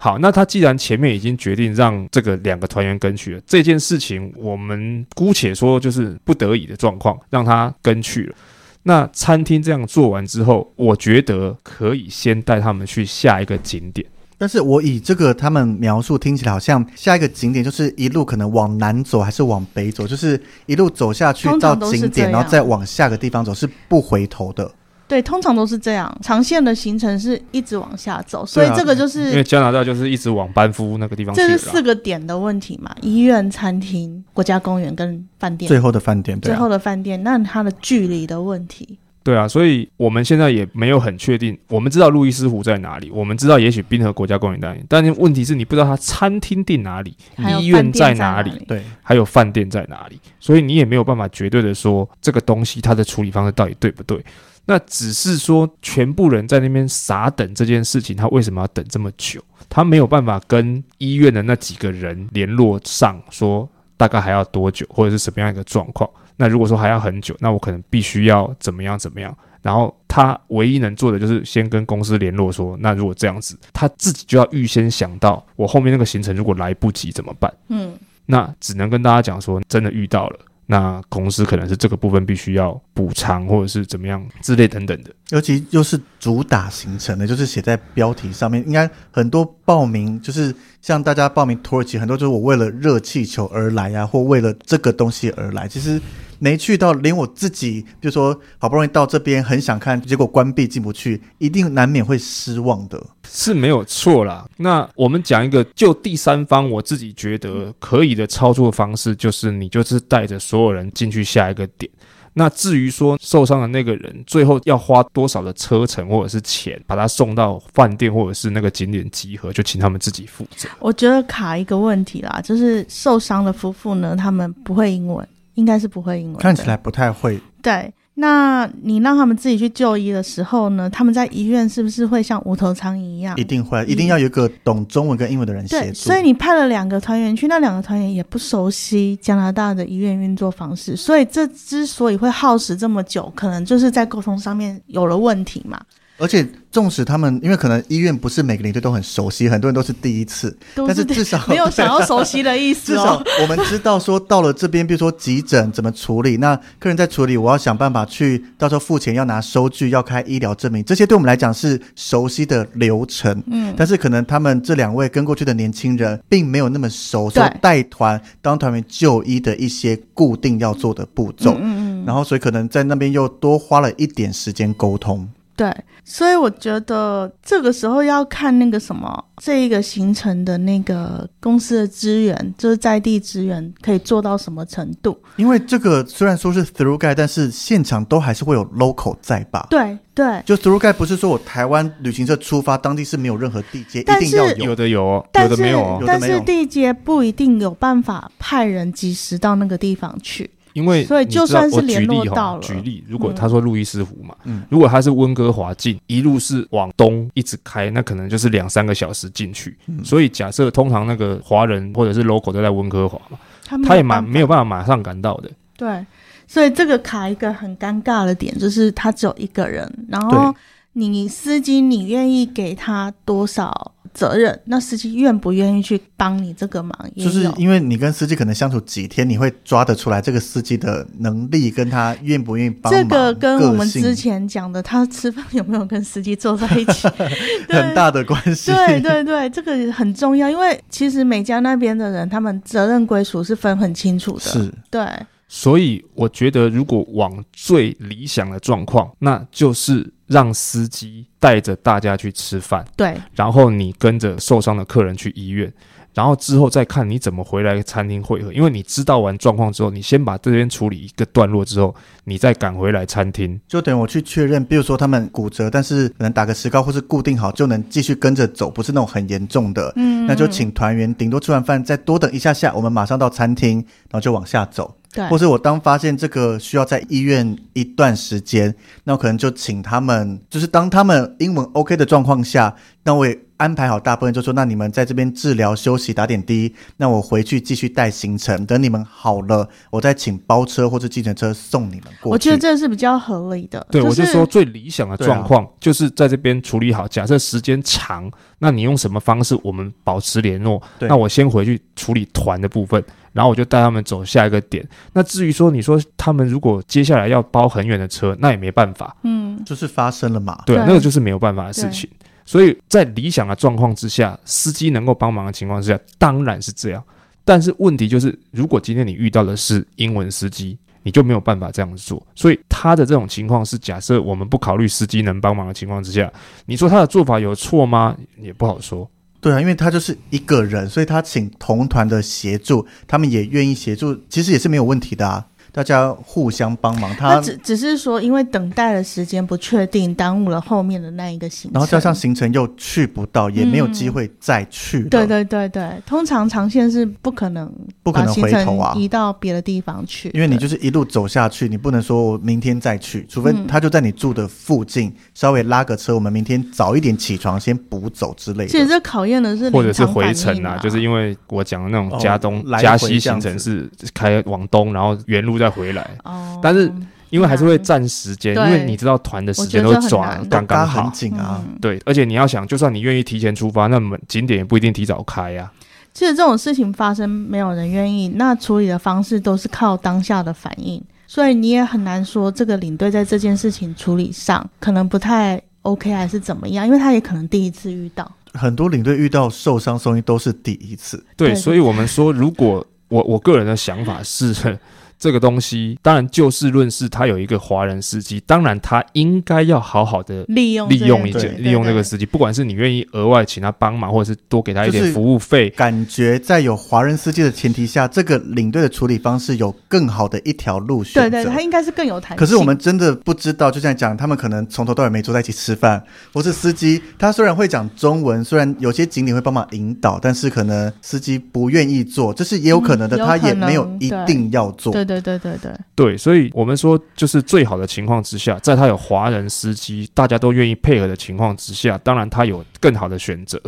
好，那他既然前面已经决定让这个两个团员跟去了，这件事情我们姑且说就是不得已的状况，让他跟去了。那餐厅这样做完之后，我觉得可以先带他们去下一个景点。但是我以这个他们描述听起来好像下一个景点就是一路可能往南走还是往北走，就是一路走下去到景点，然后再往下个地方走，是不回头的。对，通常都是这样。长线的行程是一直往下走，所以这个就是因为加拿大就是一直往班夫那个地方去。这是四个点的问题嘛？医院、餐厅、国家公园跟饭店。最后的饭店，对啊，最后的饭店，那它的距离的问题。对啊，所以我们现在也没有很确定。我们知道路易斯湖在哪里，我们知道也许滨河国家公园在哪里，但是问题是你不知道它餐厅定哪里，医院在哪里，对，还有饭店在哪里，所以你也没有办法绝对的说这个东西它的处理方式到底对不对。那只是说，全部人在那边傻等这件事情，他为什么要等这么久？他没有办法跟医院的那几个人联络上，说大概还要多久，或者是什么样一个状况？那如果说还要很久，那我可能必须要怎么样怎么样？然后他唯一能做的就是先跟公司联络说，那如果这样子，他自己就要预先想到，我后面那个行程如果来不及怎么办？嗯，那只能跟大家讲说，真的遇到了。那公司可能是这个部分必须要补偿，或者是怎么样之类等等的。尤其又是主打行程的，就是写在标题上面，应该很多报名就是像大家报名土耳其，很多就是我为了热气球而来啊，或为了这个东西而来。其实。没去到，连我自己，比如说好不容易到这边，很想看，结果关闭进不去，一定难免会失望的，是没有错啦。那我们讲一个，就第三方，我自己觉得可以的操作方式，就是你就是带着所有人进去下一个点。那至于说受伤的那个人，最后要花多少的车程或者是钱，把他送到饭店或者是那个景点集合，就请他们自己负责。我觉得卡一个问题啦，就是受伤的夫妇呢，他们不会英文。应该是不会英文，看起来不太会。对，那你让他们自己去就医的时候呢？他们在医院是不是会像无头苍蝇一样？一定会，一定要有一个懂中文跟英文的人协助。对，所以你派了两个团员去，那两个团员也不熟悉加拿大的医院运作方式，所以这之所以会耗时这么久，可能就是在沟通上面有了问题嘛。而且，纵使他们因为可能医院不是每个领队都很熟悉，很多人都是第一次，是但是至少没有想要熟悉的意思，哦。至少我们知道说到了这边，比如说急诊怎么处理，那客人在处理，我要想办法去，到时候付钱要拿收据，要开医疗证明，这些对我们来讲是熟悉的流程。嗯，但是可能他们这两位跟过去的年轻人并没有那么熟，所以带团当团员就医的一些固定要做的步骤。嗯嗯，然后所以可能在那边又多花了一点时间沟通。对，所以我觉得这个时候要看那个什么，这一个行程的那个公司的资源，就是在地资源可以做到什么程度。因为这个虽然说是 through guide，但是现场都还是会有 local 在吧？对对，就 through guide 不是说我台湾旅行社出发，当地是没有任何地接，一定要有，有的有哦，有的没有哦，但是地接不一定有办法派人及时到那个地方去。因为所以就算是联络到了，举例，如果他说路易斯湖嘛，嗯，如果他是温哥华进，一路是往东一直开，那可能就是两三个小时进去。嗯，所以假设通常那个华人或者是 local 都在温哥华嘛，他，他也蛮没有办法马上赶到的。对，所以这个卡一个很尴尬的点就是他只有一个人，然后你司机你愿意给他多少？责任，那司机愿不愿意去帮你这个忙？就是因为你跟司机可能相处几天，你会抓得出来这个司机的能力，跟他愿不愿意帮忙。这个跟我们之前讲的，他吃饭有没有跟司机坐在一起，很大的关系。对对对，这个很重要，因为其实美加那边的人，他们责任归属是分很清楚的。是，对。所以我觉得，如果往最理想的状况，那就是。让司机带着大家去吃饭，对，然后你跟着受伤的客人去医院，然后之后再看你怎么回来餐厅会合。因为你知道完状况之后，你先把这边处理一个段落之后，你再赶回来餐厅，就等于我去确认。比如说他们骨折，但是可能打个石膏或是固定好，就能继续跟着走，不是那种很严重的。嗯，那就请团员顶多吃完饭再多等一下下，我们马上到餐厅，然后就往下走。对，或者我当发现这个需要在医院一段时间，那我可能就请他们，就是当他们英文 OK 的状况下，那我也。安排好大部分，就说那你们在这边治疗、休息、打点滴，那我回去继续带行程。等你们好了，我再请包车或者计程车送你们过去。我觉得这是比较合理的。对，就是、我就说最理想的状况就是在这边处理好。假设时间长，那你用什么方式？我们保持联络。那我先回去处理团的部分，然后我就带他们走下一个点。那至于说你说他们如果接下来要包很远的车，那也没办法。嗯，就是发生了嘛。对，那个就是没有办法的事情。所以在理想的状况之下，司机能够帮忙的情况之下，当然是这样。但是问题就是，如果今天你遇到的是英文司机，你就没有办法这样子做。所以他的这种情况是，假设我们不考虑司机能帮忙的情况之下，你说他的做法有错吗？也不好说。对啊，因为他就是一个人，所以他请同团的协助，他们也愿意协助，其实也是没有问题的啊。大家互相帮忙，他只只是说，因为等待的时间不确定，耽误了后面的那一个行程，然后加上行程又去不到，也没有机会再去。嗯。对对对对，通常长线是不可能不可能回头啊，移到别的地方去，因为你就是一路走下去，你不能说我明天再去，除非他就在你住的附近，嗯、稍微拉个车，我们明天早一点起床先补走之类的。其实这考验的是或者是回程啊，就是因为我讲的那种加东、哦、加西行程是开往东，然后原路。再回来，哦，但是因为还是会占时间，因为你知道团的时间都抓刚刚好，很紧啊，对，而且你要想，就算你愿意提前出发，那么景点也不一定提早开呀。其实这种事情发生，没有人愿意，那处理的方式都是靠当下的反应，所以你也很难说这个领队在这件事情处理上可能不太 OK 还是怎么样，因为他也可能第一次遇到，很多领队遇到受伤送医都是第一次，对，所以我们说，如果我我个人的想法是。这个东西当然就事论事，他有一个华人司机，当然他应该要好好的利用利用一利用这个司机，不管是你愿意额外请他帮忙，或者是多给他一点服务费，感觉在有华人司机的前提下，这个领队的处理方式有更好的一条路选择。对对，他应该是更有弹性。可是我们真的不知道，就像讲，他们可能从头到尾没坐在一起吃饭，或是司机他虽然会讲中文，虽然有些景点会帮忙引导，但是可能司机不愿意做，这是也有可能的，嗯、他也没有一定要做。对。对对对对对对，所以我们说，就是最好的情况之下，在他有华人司机，大家都愿意配合的情况之下，当然他有更好的选择。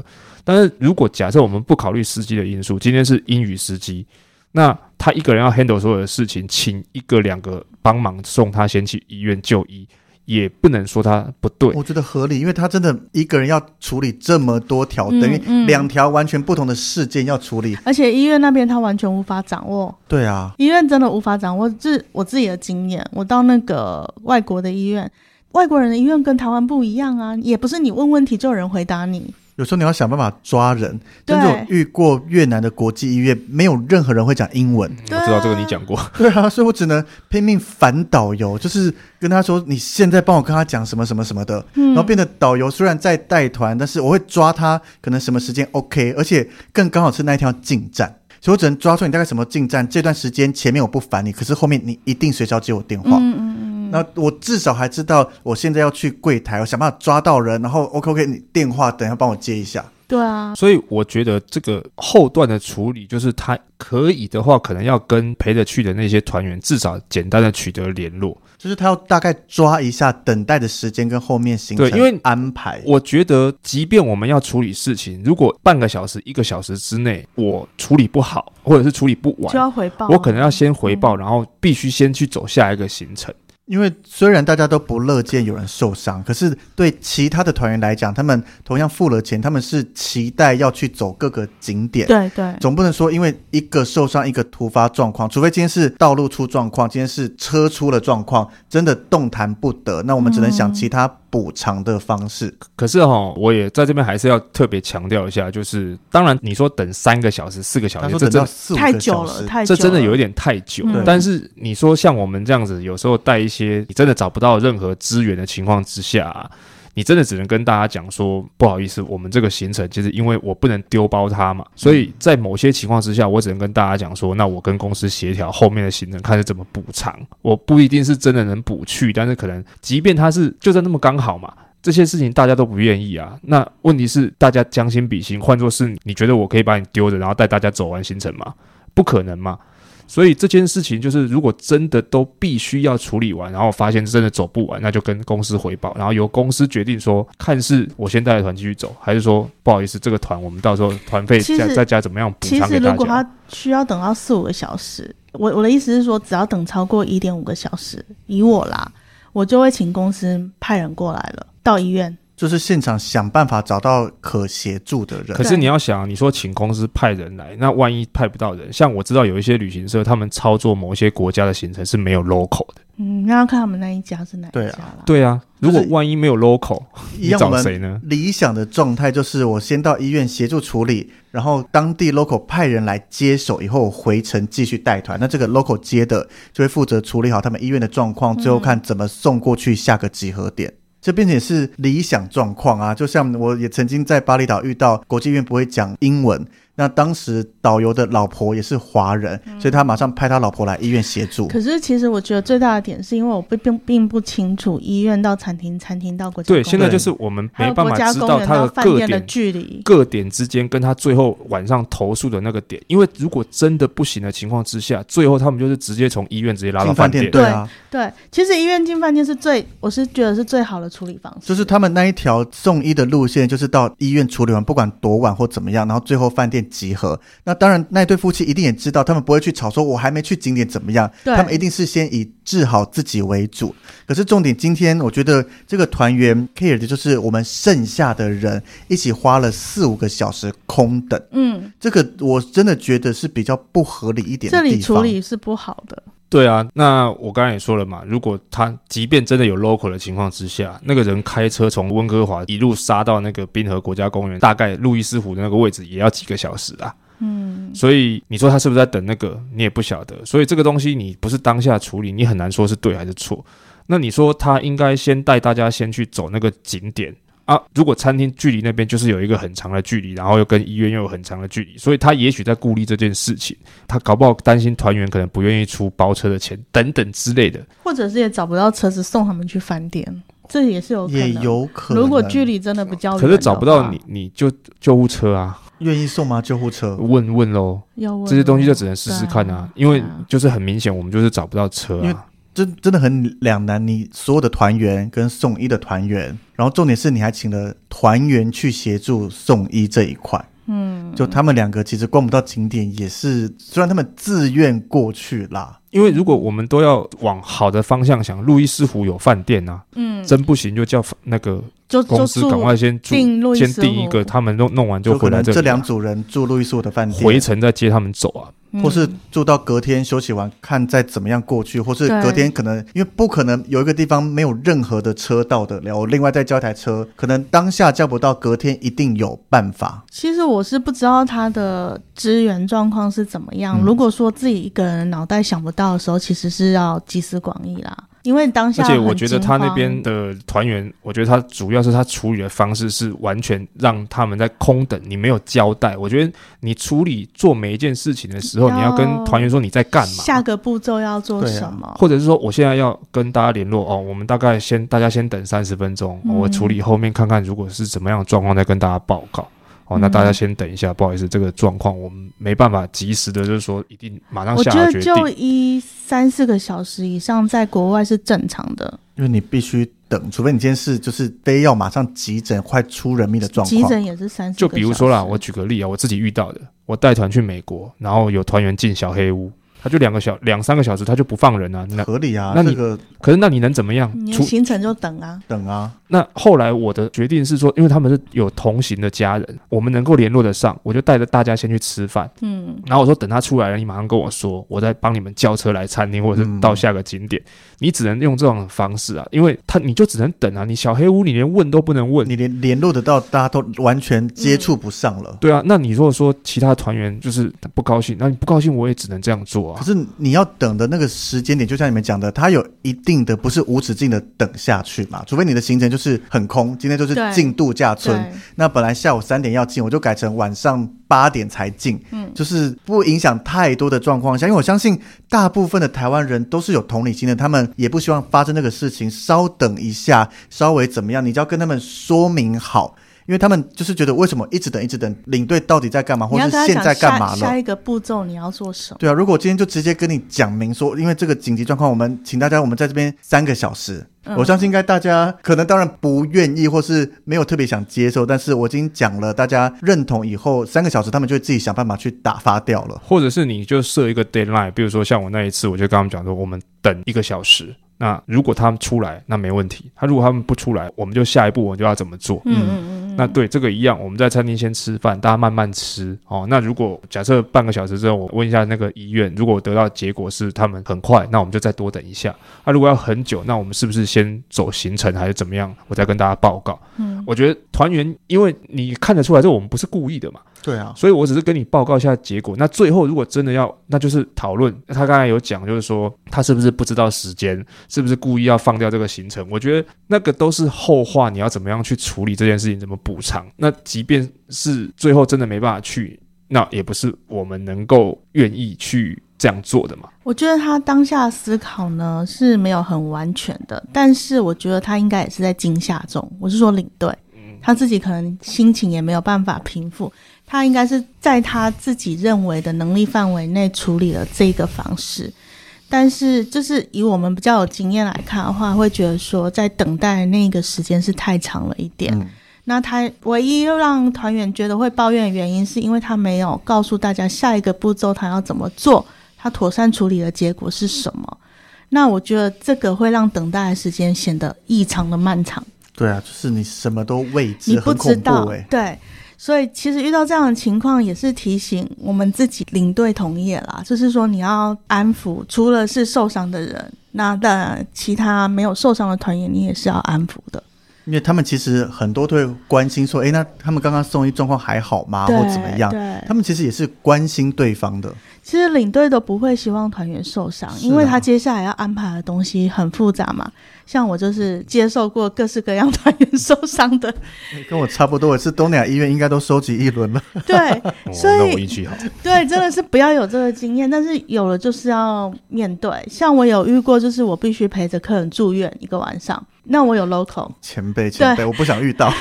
但是如果假设我们不考虑司机的因素，今天是英语司机，那他一个人要 handle 所有的事情，请一个两个帮忙送他先去医院就医。也不能说他不对，我觉得合理，因为他真的一个人要处理这么多条，嗯、等于两条完全不同的事件要处理，而且医院那边他完全无法掌握。对啊，医院真的无法掌握。这我自己的经验，我到那个外国的医院，外国人的医院跟台湾不一样啊，也不是你问问题就有人回答你。有时候你要想办法抓人，真的有遇过越南的国际医院，没有任何人会讲英文。我知道这个你讲过。对啊，所以我只能拼命反导游，就是跟他说：“你现在帮我跟他讲什么什么什么的。嗯”然后变得导游虽然在带团，但是我会抓他可能什么时间 OK，而且更刚好是那一条进站，所以我只能抓住你大概什么进站，这段时间前面我不烦你，可是后面你一定随时要接我电话。嗯。那我至少还知道，我现在要去柜台，我想办法抓到人，然后 OK OK，你电话等一下帮我接一下。对啊，所以我觉得这个后段的处理，就是他可以的话，可能要跟陪着去的那些团员至少简单的取得联络，就是他要大概抓一下等待的时间跟后面行程对，因为安排。我觉得，即便我们要处理事情，如果半个小时、一个小时之内我处理不好，或者是处理不完，就要回报。我可能要先回报，嗯、然后必须先去走下一个行程。因为虽然大家都不乐见有人受伤，可是对其他的团员来讲，他们同样付了钱，他们是期待要去走各个景点。对对，总不能说因为一个受伤，一个突发状况，除非今天是道路出状况，今天是车出了状况，真的动弹不得，那我们只能想其他补偿的方式。嗯、可是哈，我也在这边还是要特别强调一下，就是当然你说等三个小时、四个小时，这真的太久了，太久了，这真的有一点太久。嗯、但是你说像我们这样子，有时候带一些。些你真的找不到任何资源的情况之下，啊，你真的只能跟大家讲说，不好意思，我们这个行程其实因为我不能丢包他嘛，所以在某些情况之下，我只能跟大家讲说，那我跟公司协调后面的行程，看是怎么补偿。我不一定是真的能补去，但是可能即便他是就在那么刚好嘛，这些事情大家都不愿意啊。那问题是大家将心比心，换作是你觉得我可以把你丢着，然后带大家走完行程吗？不可能嘛。所以这件事情就是，如果真的都必须要处理完，然后发现真的走不完，那就跟公司回报，然后由公司决定说，看是我先带着团继续走，还是说不好意思，这个团我们到时候团费再再加怎么样补偿给大家。其实如果他需要等到四五个小时，我我的意思是说，只要等超过一点五个小时，以我啦，我就会请公司派人过来了，到医院。就是现场想办法找到可协助的人。可是你要想，你说请公司派人来，那万一派不到人，像我知道有一些旅行社，他们操作某些国家的行程是没有 local 的。嗯，那要看他们那一家是哪一家了。对啊，如果万一没有 local，你找谁呢？理想的状态就是我先到医院协助处理，然后当地 local 派人来接手，以后回程继续带团。那这个 local 接的就会负责处理好他们医院的状况，最后看怎么送过去下个集合点。这并且是理想状况啊，就像我也曾经在巴厘岛遇到国际医院不会讲英文。那当时导游的老婆也是华人，嗯，所以他马上派他老婆来医院协助。可是其实我觉得最大的点是因为我并并并不清楚医院到餐厅、餐厅到国家对，现在就是我们没办法知道他的各点的距离、各点之间跟他最后晚上投诉的那个点。因为如果真的不行的情况之下，最后他们就是直接从医院直接拉到饭店。对啊，对，其实医院进饭店是最，我是觉得是最好的处理方式。就是他们那一条送医的路线，就是到医院处理完，不管多晚或怎么样，然后最后饭店集合。那当然，那对夫妻一定也知道，他们不会去吵说“我还没去景点怎么样”，他们一定是先以治好自己为主。可是重点，今天我觉得这个团员 care 的就是我们剩下的人一起花了四五个小时空等。嗯，这个我真的觉得是比较不合理一点的地方。这里处理是不好的。对啊，那我刚才也说了嘛，如果他即便真的有 local 的情况之下，那个人开车从温哥华一路杀到那个滨河国家公园，大概路易斯湖的那个位置也要几个小时啊。嗯，所以你说他是不是在等那个，你也不晓得。所以这个东西你不是当下处理，你很难说是对还是错。那你说他应该先带大家先去走那个景点啊？如果餐厅距离那边就是有一个很长的距离，然后又跟医院又有很长的距离，所以他也许在顾虑这件事情。他搞不好担心团员可能不愿意出包车的钱等等之类的，或者是也找不到车子送他们去饭店，这也是有可能。也有可能。如果距离真的比较远，可是找不到你，你就救护车啊。愿意送吗？救护车？问问喽，要问这些东西就只能试试看啊，啊，因为就是很明显，我们就是找不到车啊。真真的很两难，你所有的团员跟送医的团员，然后重点是你还请了团员去协助送医这一块。嗯，就他们两个其实逛不到景点，也是虽然他们自愿过去啦。因为如果我们都要往好的方向想，路易斯湖有饭店啊，嗯，真不行就叫那个公司赶快先住，先定一个，他们弄弄完就回来这。这两组人住路易斯的饭店，回程再接他们走啊。或是住到隔天休息完，看再怎么样过去，或是隔天可能因为不可能有一个地方没有任何的车到的了，我另外再叫一台车，可能当下叫不到，隔天一定有办法。其实我是不知道他的资源状况是怎么样。如果说自己一个人脑袋想不到的时候，其实是要集思广益啦。因为当下，而且我觉得他那边的团员，我觉得他主要是他处理的方式是完全让他们在空等，你没有交代。我觉得你处理做每一件事情的时候，你要跟团员说你在干嘛，下个步骤要做什么，啊、或者是说我现在要跟大家联络哦，我们大概先大家先等三十分钟，我处理后面看看如果是怎么样的状况再跟大家报告。哦，那大家先等一下，嗯、不好意思，这个状况我们没办法及时的，就是说一定马上下决定。我觉得就一三四个小时以上，在国外是正常的，因为你必须等，除非你今天是就是非要马上急诊、快出人命的状况。急诊也是三四。就比如说啦，我举个例啊，我自己遇到的，我带团去美国，然后有团员进小黑屋。他就两个小两三个小时，他就不放人啊，那合理啊。那你、这个、可是那你能怎么样？你行程就等啊，等啊。那后来我的决定是说，因为他们是有同行的家人，我们能够联络得上，我就带着大家先去吃饭。嗯，然后我说等他出来了，你马上跟我说，我再帮你们叫车来餐厅，或者是到下个景点。嗯、你只能用这种方式啊，因为他你就只能等啊。你小黑屋你连问都不能问，你连联络得到，大家都完全接触不上了、嗯。对啊，那你如果说其他团员就是不高兴，那你不高兴我也只能这样做啊。可是你要。等的那个时间点，就像你们讲的，它有一定的不是无止境的等下去嘛？除非你的行程就是很空，今天就是进度假村，那本来下午三点要进，我就改成晚上八点才进，嗯，就是不影响太多的状况下，因为我相信大部分的台湾人都是有同理心的，他们也不希望发生那个事情，稍等一下，稍微怎么样，你就要跟他们说明好。因为他们就是觉得为什么一直等一直等，领队到底在干嘛，或是现在干嘛了？下一个步骤你要做什么？对啊，如果今天就直接跟你讲明说，因为这个紧急状况，我们请大家我们在这边三个小时。嗯、我相信应该大家可能当然不愿意，或是没有特别想接受，但是我已经讲了，大家认同以后三个小时，他们就会自己想办法去打发掉了。或者是你就设一个 deadline，比如说像我那一次，我就跟他们讲说，我们等一个小时。那如果他们出来，那没问题。他如果他们不出来，我们就下一步我们就要怎么做？嗯嗯嗯。那对这个一样，我们在餐厅先吃饭，大家慢慢吃哦。那如果假设半个小时之后，我问一下那个医院，如果我得到结果是他们很快，那我们就再多等一下。那、啊、如果要很久，那我们是不是先走行程还是怎么样？我再跟大家报告。嗯，我觉得团员，因为你看得出来，这我们不是故意的嘛。对啊，所以我只是跟你报告一下结果。那最后如果真的要，那就是讨论。他刚才有讲，就是说他是不是不知道时间，是不是故意要放掉这个行程？我觉得那个都是后话，你要怎么样去处理这件事情，怎么补偿？那即便是最后真的没办法去，那也不是我们能够愿意去这样做的嘛。我觉得他当下思考呢是没有很完全的，但是我觉得他应该也是在惊吓中。我是说领队，嗯，他自己可能心情也没有办法平复。他应该是在他自己认为的能力范围内处理了这个方式，但是就是以我们比较有经验来看的话，会觉得说在等待那个时间是太长了一点。嗯、那他唯一让团员觉得会抱怨的原因，是因为他没有告诉大家下一个步骤他要怎么做，他妥善处理的结果是什么。那我觉得这个会让等待的时间显得异常的漫长。对啊，就是你什么都未知，你不知道，欸、对。所以其实遇到这样的情况，也是提醒我们自己领队同业啦，就是说你要安抚，除了是受伤的人，那当然其他没有受伤的团员，你也是要安抚的。因为他们其实很多都会关心说，哎，那他们刚刚送医状况还好吗？或怎么样？对，他们其实也是关心对方的。其实领队都不会希望团员受伤，因为他接下来要安排的东西很复杂嘛。像我就是接受过各式各样团员受伤的，跟我差不多，我是东南亚医院应该都收集一轮了。对，所以、哦、我运气好。对，真的是不要有这个经验，但是有了就是要面对。像我有遇过，就是我必须陪着客人住院一个晚上。那我有 local 前辈前辈，我不想遇到。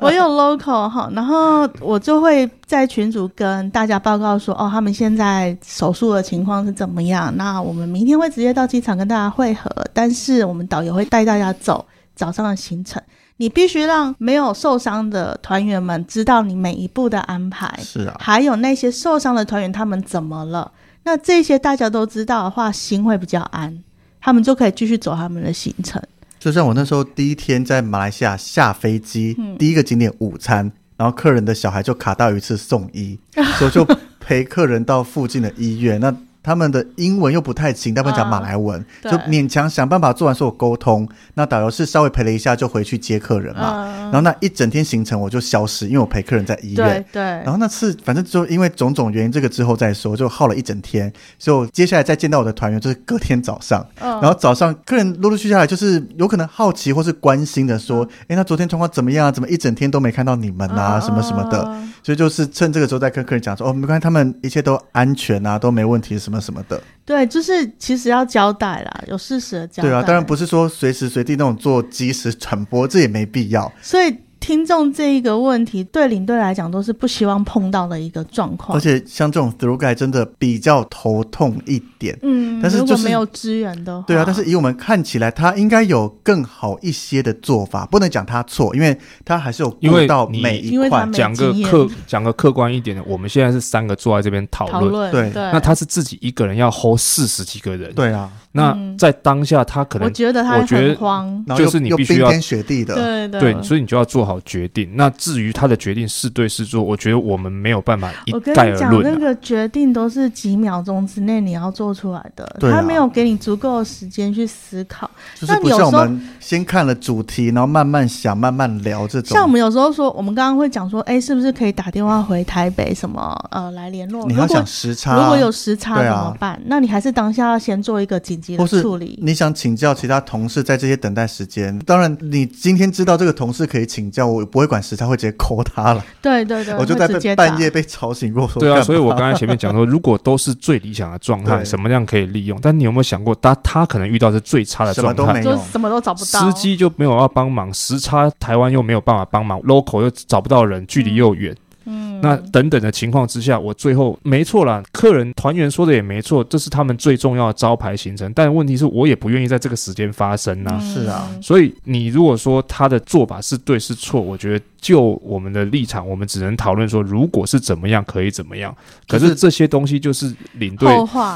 我有 local 哈，然后我就会在群组跟大家报告说，哦，他们现在手术的情况是怎么样？那我们明天会直接到机场跟大家会合，但是我们导游会带大家走早上的行程。你必须让没有受伤的团员们知道你每一步的安排。是啊，还有那些受伤的团员他们怎么了？那这些大家都知道的话，心会比较安，他们就可以继续走他们的行程。就像我那时候第一天在马来西亚下飞机，嗯、第一个景点午餐，然后客人的小孩就卡到一次送医，所以就陪客人到附近的医院。那他们的英文又不太行，他们讲马来文，啊、就勉强想办法做完所有沟通。那导游是稍微陪了一下，就回去接客人嘛。啊、然后那一整天行程我就消失，因为我陪客人在医院。对对。然后那次反正就因为种种原因，这个之后再说，就耗了一整天。所以我接下来再见到我的团员就是隔天早上。嗯、然后早上客人陆陆续续下来，就是有可能好奇或是关心的说：“哎、嗯，那昨天状况怎么样啊？怎么一整天都没看到你们啊？嗯、什么什么的。”所以就是趁这个时候再跟客人讲说：“哦，没关系，他们一切都安全啊，都没问题，什么什么的。”对，就是其实要交代啦，有事实的交代。对啊，当然不是说随时随地那种做即时传播，这也没必要。所以。听众这一个问题，对领队来讲都是不希望碰到的一个状况。而且像这种 through guide 真的比较头痛一点。嗯，但是、就是、如果没有支援的话，对啊。但是以我们看起来，他应该有更好一些的做法。不能讲他错，因为他还是有顾到每一块。讲个客讲个客观一点的，我们现在是三个坐在这边讨论。对，那他是自己一个人要 hold 四十几个人。对啊。那在当下，他可能我觉得他很慌，就是你必须要冰天雪地的，对对，对，所以你就要做好决定。那至于他的决定是对是错，我觉得我们没有办法一概而论。我跟你讲，那个决定都是几秒钟之内你要做出来的，他没有给你足够的时间去思考。就是不像我们先看了主题，然后慢慢想、慢慢聊这种。像我们有时候说，我们刚刚会讲说，哎，是不是可以打电话回台北什么呃来联络？你要想时差，如果有时差怎么办？那你还是当下要先做一个紧急的处理。你想请教其他同事在这些等待时间，当然你今天知道这个同事可以请教，觉，我不会管时差，会直接 call 他了。对对对，我就在半夜被吵醒过。对啊，所以我刚才前面讲说，如果都是最理想的状态，什么样可以利用？但你有没有想过，他他可能遇到是最差的状态，什么都没有，什么都找不到，司机就没有要帮忙，时差台湾又没有办法帮忙，local 又找不到人，距离又远。嗯嗯，那等等的情况之下，我最后没错啦，客人团员说的也没错，这是他们最重要的招牌行程。但问题是我也不愿意在这个时间发生呐、啊。是啊，所以你如果说他的做法是对是错，我觉得就我们的立场，我们只能讨论说，如果是怎么样可以怎么样。可是这些东西就是领队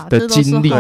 的经历，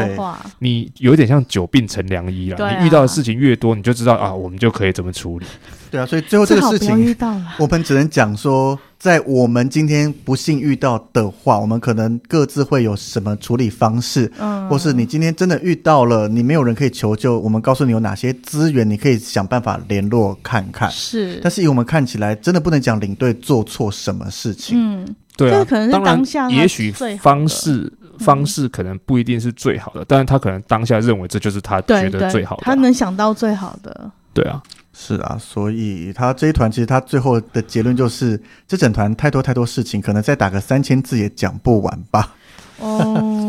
你有点像久病成良医了。你遇到的事情越多，你就知道啊，我们就可以怎么处理。对啊，所以最后这个事情，我们只能讲说，在我们今天不幸遇到的话，我们可能各自会有什么处理方式，嗯，或是你今天真的遇到了，你没有人可以求救，我们告诉你有哪些资源，你可以想办法联络看看。是，但是以我们看起来，真的不能讲领队做错什么事情。嗯，对啊，可能是当下当然，也许方式方式可能不一定是最好的，但是他可能当下认为这就是他觉得最好的，他能想到最好的。对啊。是啊，所以他这一团其实他最后的结论就是，这整团太多太多事情，可能再打个三千字也讲不完吧。哦。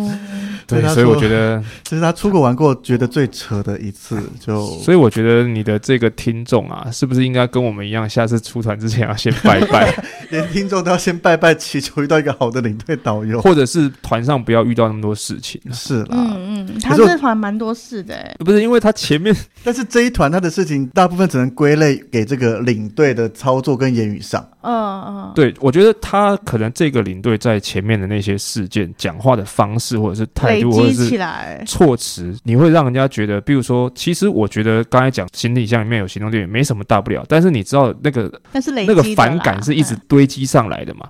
对，所以我觉得 这是他出国玩过觉得最扯的一次。就所以我觉得你的这个听众啊，是不是应该跟我们一样，下次出团之前要先拜拜，连听众都要先拜拜，祈求遇到一个好的领队导游，或者是团上不要遇到那么多事情。是啦，嗯嗯，他这团蛮多事的，不是因为他前面，但是这一团他的事情大部分只能归类给这个领队的操作跟言语上。嗯嗯，对，我觉得他可能这个领队在前面的那些事件、讲话的方式或者是态度。或者是措辞，你会让人家觉得，比如说，其实我觉得刚才讲行李箱里面有行动电源没什么大不了，但是你知道那个那个反感是一直堆积上来的嘛？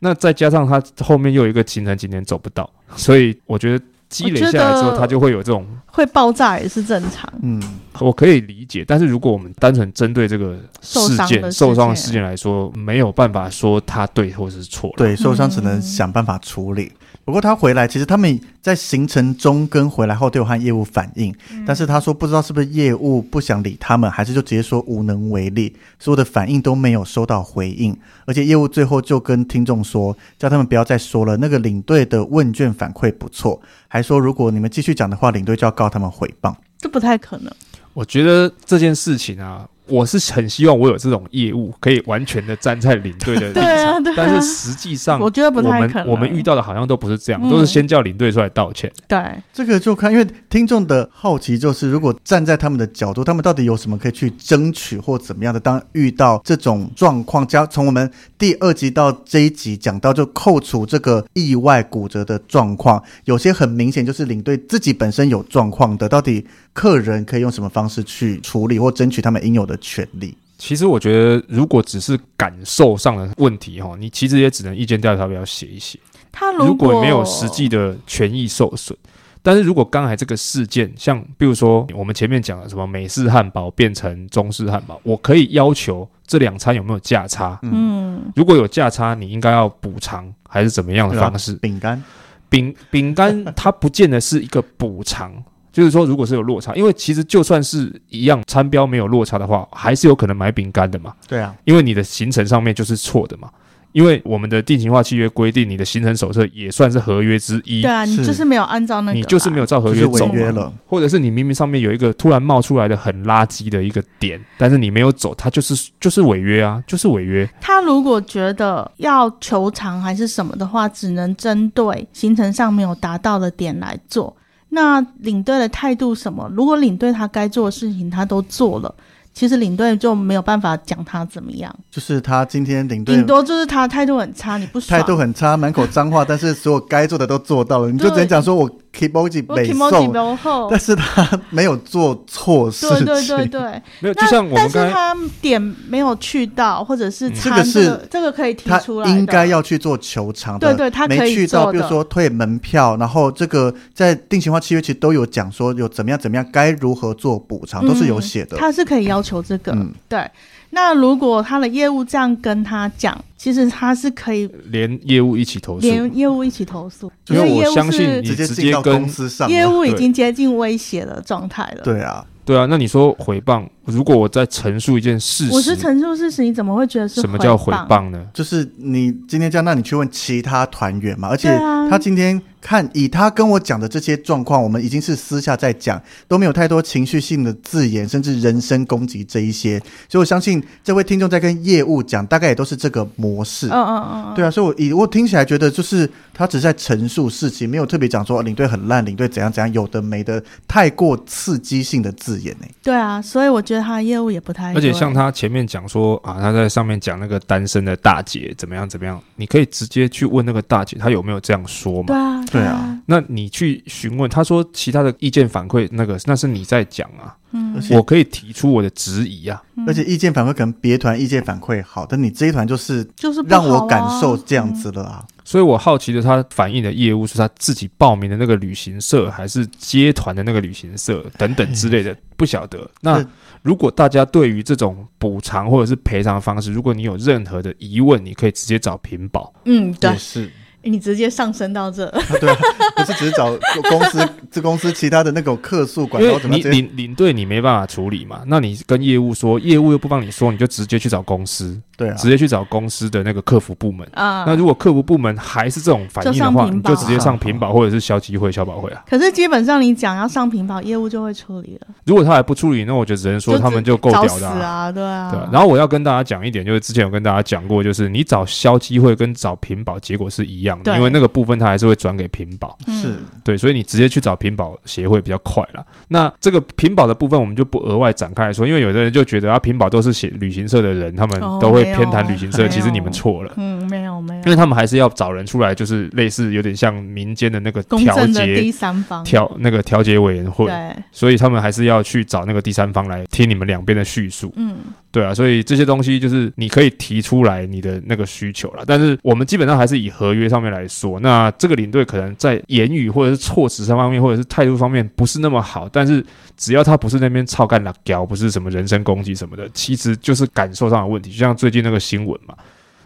那再加上他后面又有一个行程今天走不到，所以我觉得积累下来之后，他就会有这种会爆炸也是正常。嗯，我可以理解，但是如果我们单纯针对这个事件受伤的事件来说，没有办法说他对或是错。对，受伤只能想办法处理。不过他回来，其实他们在行程中跟回来后都有和业务反映，嗯、但是他说不知道是不是业务不想理他们，还是就直接说无能为力，所有的反应都没有收到回应，而且业务最后就跟听众说，叫他们不要再说了。那个领队的问卷反馈不错，还说如果你们继续讲的话，领队就要告他们诽谤。这不太可能。我觉得这件事情啊。我是很希望我有这种业务，可以完全的站在领队的 立场。对啊，对啊。但是实际上，我觉得不太可能。我们遇到的好像都不是这样，嗯、都是先叫领队出来道歉。对，这个就看，因为听众的好奇就是，如果站在他们的角度，他们到底有什么可以去争取或怎么样的？当遇到这种状况，加从我们第二集到这一集讲到，就扣除这个意外骨折的状况，有些很明显就是领队自己本身有状况的，到底客人可以用什么方式去处理或争取他们应有的权利？其实我觉得，如果只是感受上的问题哈，你其实也只能意见调查表写一写。他如果，如果没有实际的权益受损，但是如果刚才这个事件，像比如说我们前面讲的什么美式汉堡变成中式汉堡，我可以要求这两餐有没有价差？嗯，如果有价差，你应该要补偿还是怎么样的方式？饼干，饼饼干，它不见得是一个补偿。就是说，如果是有落差，因为其实就算是一样餐标没有落差的话，还是有可能买饼干的嘛。对啊，因为你的行程上面就是错的嘛。因为我们的定型化契约规定，你的行程手册也算是合约之一。对啊，你就是没有按照那个，你就是没有照合约走约了，或者是你明明上面有一个突然冒出来的很垃圾的一个点，但是你没有走，它就是就是违约啊，就是违约。他如果觉得要求偿还是什么的话，只能针对行程上没有达到的点来做。那领队的态度什么？如果领队他该做的事情他都做了。其实领队就没有办法讲他怎么样，就是他今天领队顶多就是他态度很差，你不爽，态度很差，满口脏话，但是所有该做的都做到了，你就只能讲说我。Kimoji 北宋，但是他没有做错事情。对对对对，没有。就像我们刚才，但是他点没有去到，或者是这个是这个可以提出来，他应该要去做球场的。对对，他可以没去到，比如说退门票，然后这个在定型化契约其实都有讲说有怎么样怎么样，该如何做补偿，都是有写的。他是可以要求这个，对。那如果他的业务这样跟他讲，其实他是可以连业务一起投诉，连业务一起投诉，因为我相信你直接跟公司上，业务已经接近威胁的状态了。对啊，对啊，那你说诽谤，如果我在陈述一件事实，我是陈述事实，你怎么会觉得是什么叫诽谤呢？就是你今天这样，那你去问其他团员嘛，而且他今天。看，以他跟我讲的这些状况，我们已经是私下在讲，都没有太多情绪性的字眼，甚至人身攻击这一些。所以我相信这位听众在跟业务讲，大概也都是这个模式。嗯嗯嗯，对啊，所以我以我听起来觉得，就是他只是在陈述事情，没有特别讲说领队很烂，领队怎样怎样，有的没的，太过刺激性的字眼呢。对啊，所以我觉得他的业务也不太。而且像他前面讲说啊，他在上面讲那个单身的大姐怎么样怎么样，你可以直接去问那个大姐，她有没有这样说嘛？对啊，对啊，那。你去询问，他说其他的意见反馈，那个那是你在讲啊，嗯，我可以提出我的质疑啊，而且意见反馈可能别团意见反馈好，但你这一团就是就是让我感受这样子了啊，所以我好奇的他反映的业务是他自己报名的那个旅行社，还是接团的那个旅行社等等之类的，不晓得。那如果大家对于这种补偿或者是赔偿方式，如果你有任何的疑问，你可以直接找品保，嗯，对，是。你直接上升到这，啊、对、啊，不是只是找公司这公司其他的那种客诉管道，你领领队你没办法处理嘛？那你跟业务说，业务又不帮你说，你就直接去找公司。对啊，直接去找公司的那个客服部门啊。那如果客服部门还是这种反应的话，你就直接上屏保或者是消基会、消保会啊。可是基本上你讲要上屏保，业务就会处理了。如果他还不处理，那我就只能说他们就够屌的啊，对啊。对。然后我要跟大家讲一点，就是之前有跟大家讲过，就是你找消基会跟找屏保结果是一样的，因为那个部分他还是会转给屏保。是。对，所以你直接去找屏保协会比较快了。那这个屏保的部分我们就不额外展开来说，因为有的人就觉得啊，屏保都是写旅行社的人，他们都会偏袒旅行社。其实你们错了，嗯，没有没有，因为他们还是要找人出来，就是类似有点像民间的那个调节第三方调那个调解委员会，对，所以他们还是要去找那个第三方来听你们两边的叙述，嗯，对啊，所以这些东西就是你可以提出来你的那个需求了，但是我们基本上还是以合约上面来说，那这个领队可能在言语或者是措辞上方面，或者是态度方面不是那么好，但是只要他不是那边操干辣椒，不是什么人身攻击什么的，其实就是感受上的问题，就像最近那个新闻嘛。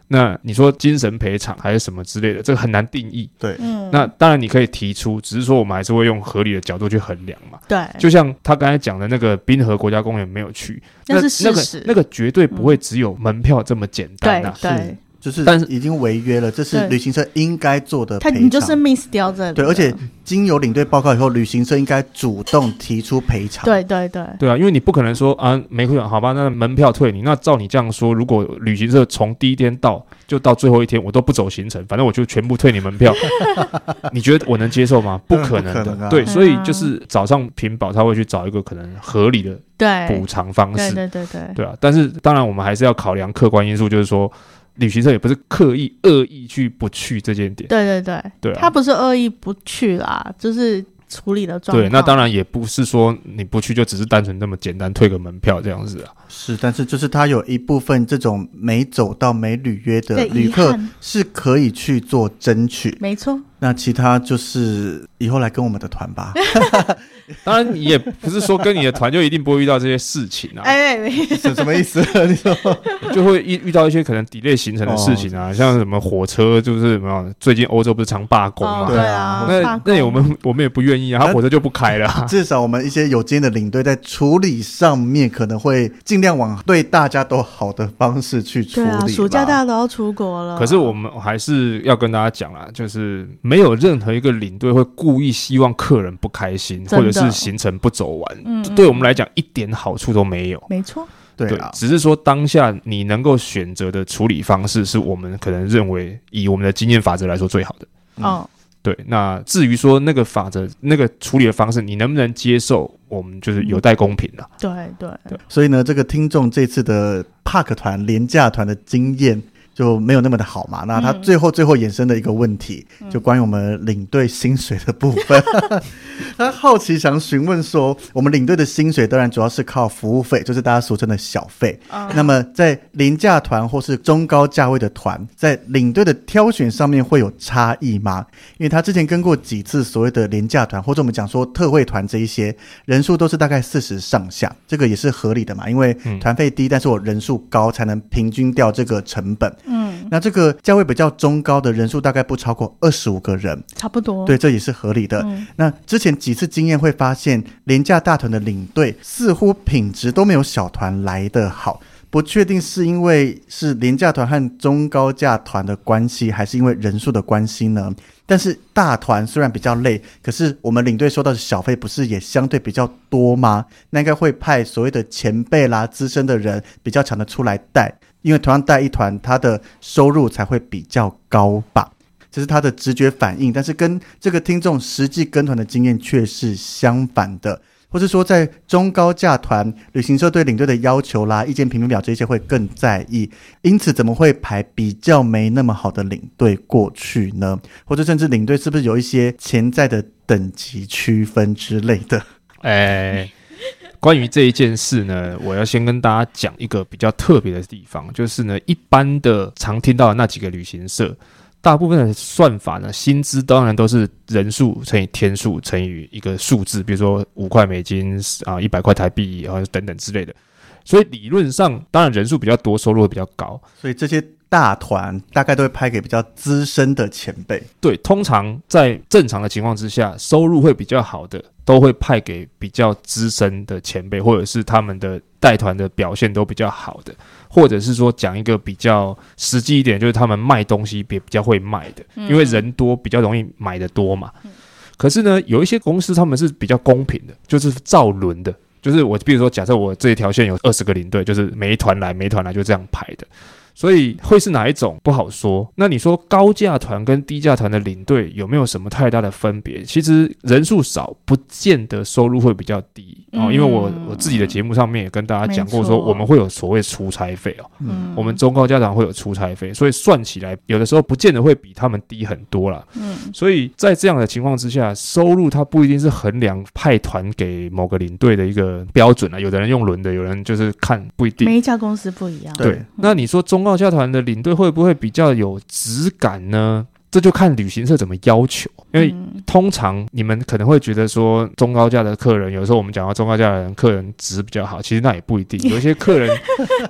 那你说精神赔偿还是什么之类的，这个很难定义。对，嗯，那当然你可以提出，只是说我们还是会用合理的角度去衡量嘛。对，就像他刚才讲的那个滨河国家公园没有去，那是事实，那个那个绝对不会只有门票这么简单啊。对。对就是，但是已经违约了，这是旅行社应该做的赔偿。他你就是 miss 掉这里。对，而且经由领队报告以后，旅行社应该主动提出赔偿。对对对。对啊，因为你不可能说啊，没赔好吧，那门票退你。那照你这样说，如果旅行社从第一天到就到最后一天，我都不走行程，反正我就全部退你门票，你觉得我能接受吗？不可能的。能啊、对，所以就是早上屏保他会去找一个可能合理的补偿方式。对对对对。对啊，但是当然我们还是要考量客观因素，就是说。旅行社也不是刻意恶意去不去这件点，对对对，对、啊，他不是恶意不去啦，就是处理的状态。对，那当然也不是说你不去就只是单纯那么简单退个门票这样子啊。是，但是就是他有一部分这种没走到没履约的旅客是可以去做争取，没错。那其他就是以后来跟我们的团吧。当然，你也不是说跟你的团就一定不会遇到这些事情啊。哎，什什么意思？你说就会遇遇到一些可能 delay 行程的事情啊，像什么火车，就是什么最近欧洲不是常罢工嘛？对啊，那那我们我们也不愿意啊，他火车就不开了。至少我们一些有经验的领队在处理上面可能会尽量往对大家都好的方式去处理。对啊，暑假大家都要出国了，可是我们还是要跟大家讲啊，就是。没有任何一个领队会故意希望客人不开心，或者是行程不走完。嗯，对我们来讲一点好处都没有。没错，对啊，只是说当下你能够选择的处理方式，是我们可能认为以我们的经验法则来说最好的。嗯，对。那至于说那个法则、那个处理的方式，你能不能接受，我们就是有待公平了。对对对。所以呢，这个听众这次的 Park 团廉价团的经验。就没有那么的好嘛？那他最后最后衍生的一个问题，嗯、就关于我们领队薪水的部分，嗯、他好奇想询问说，我们领队的薪水当然主要是靠服务费，就是大家俗称的小费。嗯、那么在廉价团或是中高价位的团，在领队的挑选上面会有差异吗？因为他之前跟过几次所谓的廉价团，或者我们讲说特惠团这一些人数都是大概四十上下，这个也是合理的嘛？因为团费低，但是我人数高，才能平均掉这个成本。嗯，那这个价位比较中高的人数大概不超过二十五个人，差不多。对，这也是合理的。嗯、那之前几次经验会发现，廉价大团的领队似乎品质都没有小团来得好。不确定是因为是廉价团和中高价团的关系，还是因为人数的关系呢？但是大团虽然比较累，可是我们领队收到的小费不是也相对比较多吗？那应该会派所谓的前辈啦、资深的人比较强的出来带，因为同样带一团，他的收入才会比较高吧？这是他的直觉反应，但是跟这个听众实际跟团的经验却是相反的。或是说，在中高价团，旅行社对领队的要求啦、意见评分表这些会更在意，因此怎么会排比较没那么好的领队过去呢？或者甚至领队是不是有一些潜在的等级区分之类的？哎，关于这一件事呢，我要先跟大家讲一个比较特别的地方，就是呢，一般的常听到的那几个旅行社。大部分的算法呢，薪资当然都是人数乘以天数乘以一个数字，比如说五块美金啊，一百块台币啊等等之类的。所以理论上，当然人数比较多，收入会比较高。所以这些大团大概都会派给比较资深的前辈。对，通常在正常的情况之下，收入会比较好的，都会派给比较资深的前辈，或者是他们的带团的表现都比较好的。或者是说讲一个比较实际一点，就是他们卖东西比比较会卖的，因为人多比较容易买的多嘛。可是呢，有一些公司他们是比较公平的，就是照轮的，就是我比如说假设我这一条线有二十个领队，就是每一团来每一团来就这样排的。所以会是哪一种不好说。那你说高价团跟低价团的领队有没有什么太大的分别？其实人数少不见得收入会比较低哦。因为我我自己的节目上面也跟大家讲过，说我们会有所谓出差费哦。嗯，我们中高家长会有出差费，所以算起来有的时候不见得会比他们低很多啦。嗯，所以在这样的情况之下，收入它不一定是衡量派团给某个领队的一个标准啊。有的人用轮的，有人就是看不一定。每一家公司不一样。对，那你说中。高家团的领队会不会比较有质感呢？这就看旅行社怎么要求。因为通常你们可能会觉得说，中高价的客人，有时候我们讲到中高价的人，客人值比较好，其实那也不一定。有一些客人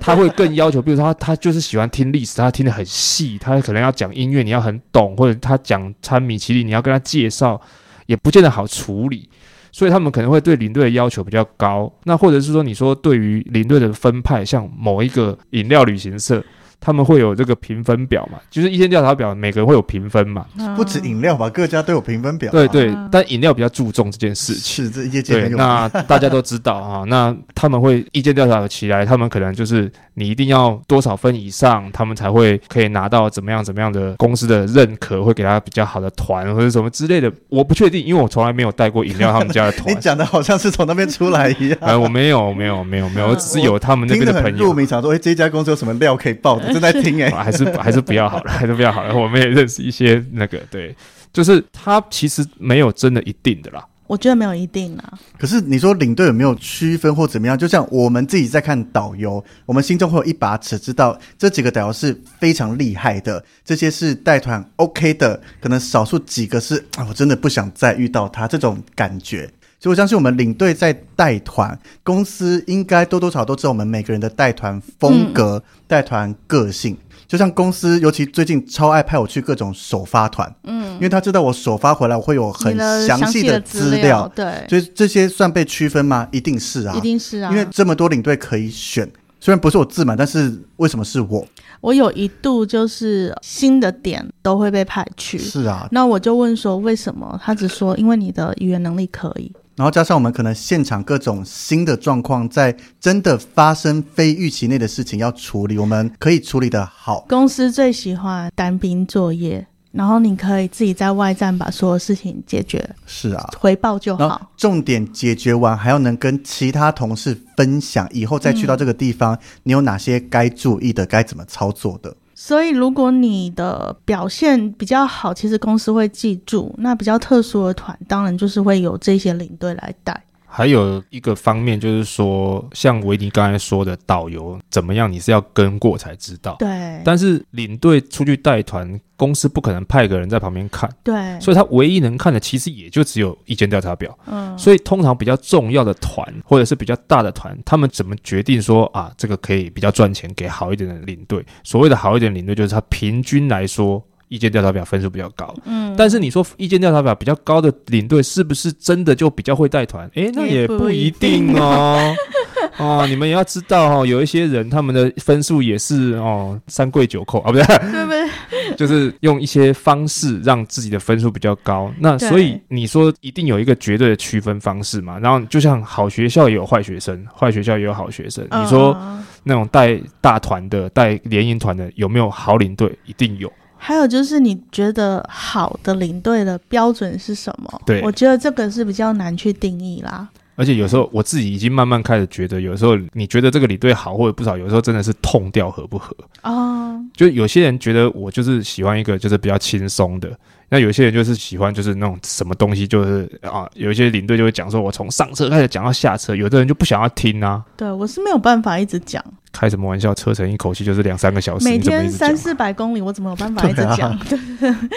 他会更要求，比如说他他就是喜欢听历史，他听得很细，他可能要讲音乐，你要很懂，或者他讲餐米其林，你要跟他介绍，也不见得好处理。所以他们可能会对领队的要求比较高，那或者是说，你说对于领队的分派，像某一个饮料旅行社。他们会有这个评分表嘛？就是意见调查表，每个人会有评分嘛？不止饮料吧，各家都有评分表。对对，但饮料比较注重这件事情。是这业界对，那大家都知道啊。那他们会意见调查起来，他们可能就是你一定要多少分以上，他们才会可以拿到怎么样怎么样的公司的认可，会给他比较好的团或者什么之类的。我不确定，因为我从来没有带过饮料他们家的团。你讲的好像是从那边出来一样。哎，我没有，没有，没有，没有，我只是有他们那边的朋友。入迷，想说，哎，这家公司有什么料可以报的？正在听哎。还是还是不要好了，还是不要好了。我们也认识一些那个，对，就是他其实没有真的一定的啦。我觉得没有一定啦。可是你说领队有没有区分或怎么样？就像我们自己在看导游，我们心中会有一把尺，知道这几个导游是非常厉害的，这些是带团 OK 的，可能少数几个是啊，我真的不想再遇到他这种感觉。所以我相信我们领队在带团，公司应该多多少少都知道我们每个人的带团风格、带团个性。就像公司，尤其最近超爱派我去各种首发团，嗯，因为他知道我首发回来我会有很详细的资料，料，对，所以这些算被区分吗？一定是啊，一定是啊，因为这么多领队可以选，虽然不是我自满，但是为什么是我？我有一度就是新的点都会被派去，是啊，那我就问说为什么？他只说因为你的语言能力可以。然后加上我们可能现场各种新的状况，在真的发生非预期内的事情要处理，我们可以处理得好。公司最喜欢单兵作业，然后你可以自己在外站把所有事情解决。是啊，回报就好。重点解决完，还要能跟其他同事分享，以后再去到这个地方，嗯、你有哪些该注意的，该怎么操作的。所以，如果你的表现比较好，其实公司会记住。那比较特殊的团，当然就是会有这些领队来带。还有一个方面就是说，像维尼刚才说的，导游怎么样，你是要跟过才知道。对。但是领队出去带团，公司不可能派个人在旁边看。对。所以他唯一能看的，其实也就只有意见调查表。嗯。所以通常比较重要的团，或者是比较大的团，他们怎么决定说啊，这个可以比较赚钱，给好一点的领队？所谓的好一点领队，就是他平均来说。意见调查表分数比较高，嗯，但是你说意见调查表比较高的领队是不是真的就比较会带团？诶，那也不一定哦。哦，你们也要知道哦，有一些人他们的分数也是哦三跪九叩啊，不对，对不对？就是用一些方式让自己的分数比较高。那所以你说一定有一个绝对的区分方式嘛？然后就像好学校也有坏学生，坏学校也有好学生。你说那种带大团的、带联营团的有没有好领队？一定有。还有就是，你觉得好的领队的标准是什么？对，我觉得这个是比较难去定义啦。而且有时候我自己已经慢慢开始觉得，有时候你觉得这个领队好或者不少，有时候真的是痛掉合不合啊。就有些人觉得我就是喜欢一个就是比较轻松的。那有些人就是喜欢，就是那种什么东西，就是啊，有一些领队就会讲说，我从上车开始讲到下车，有的人就不想要听啊。对，我是没有办法一直讲。开什么玩笑？车程一口气就是两三个小时，每天三四百公里，我怎么有办法一直讲？对啊、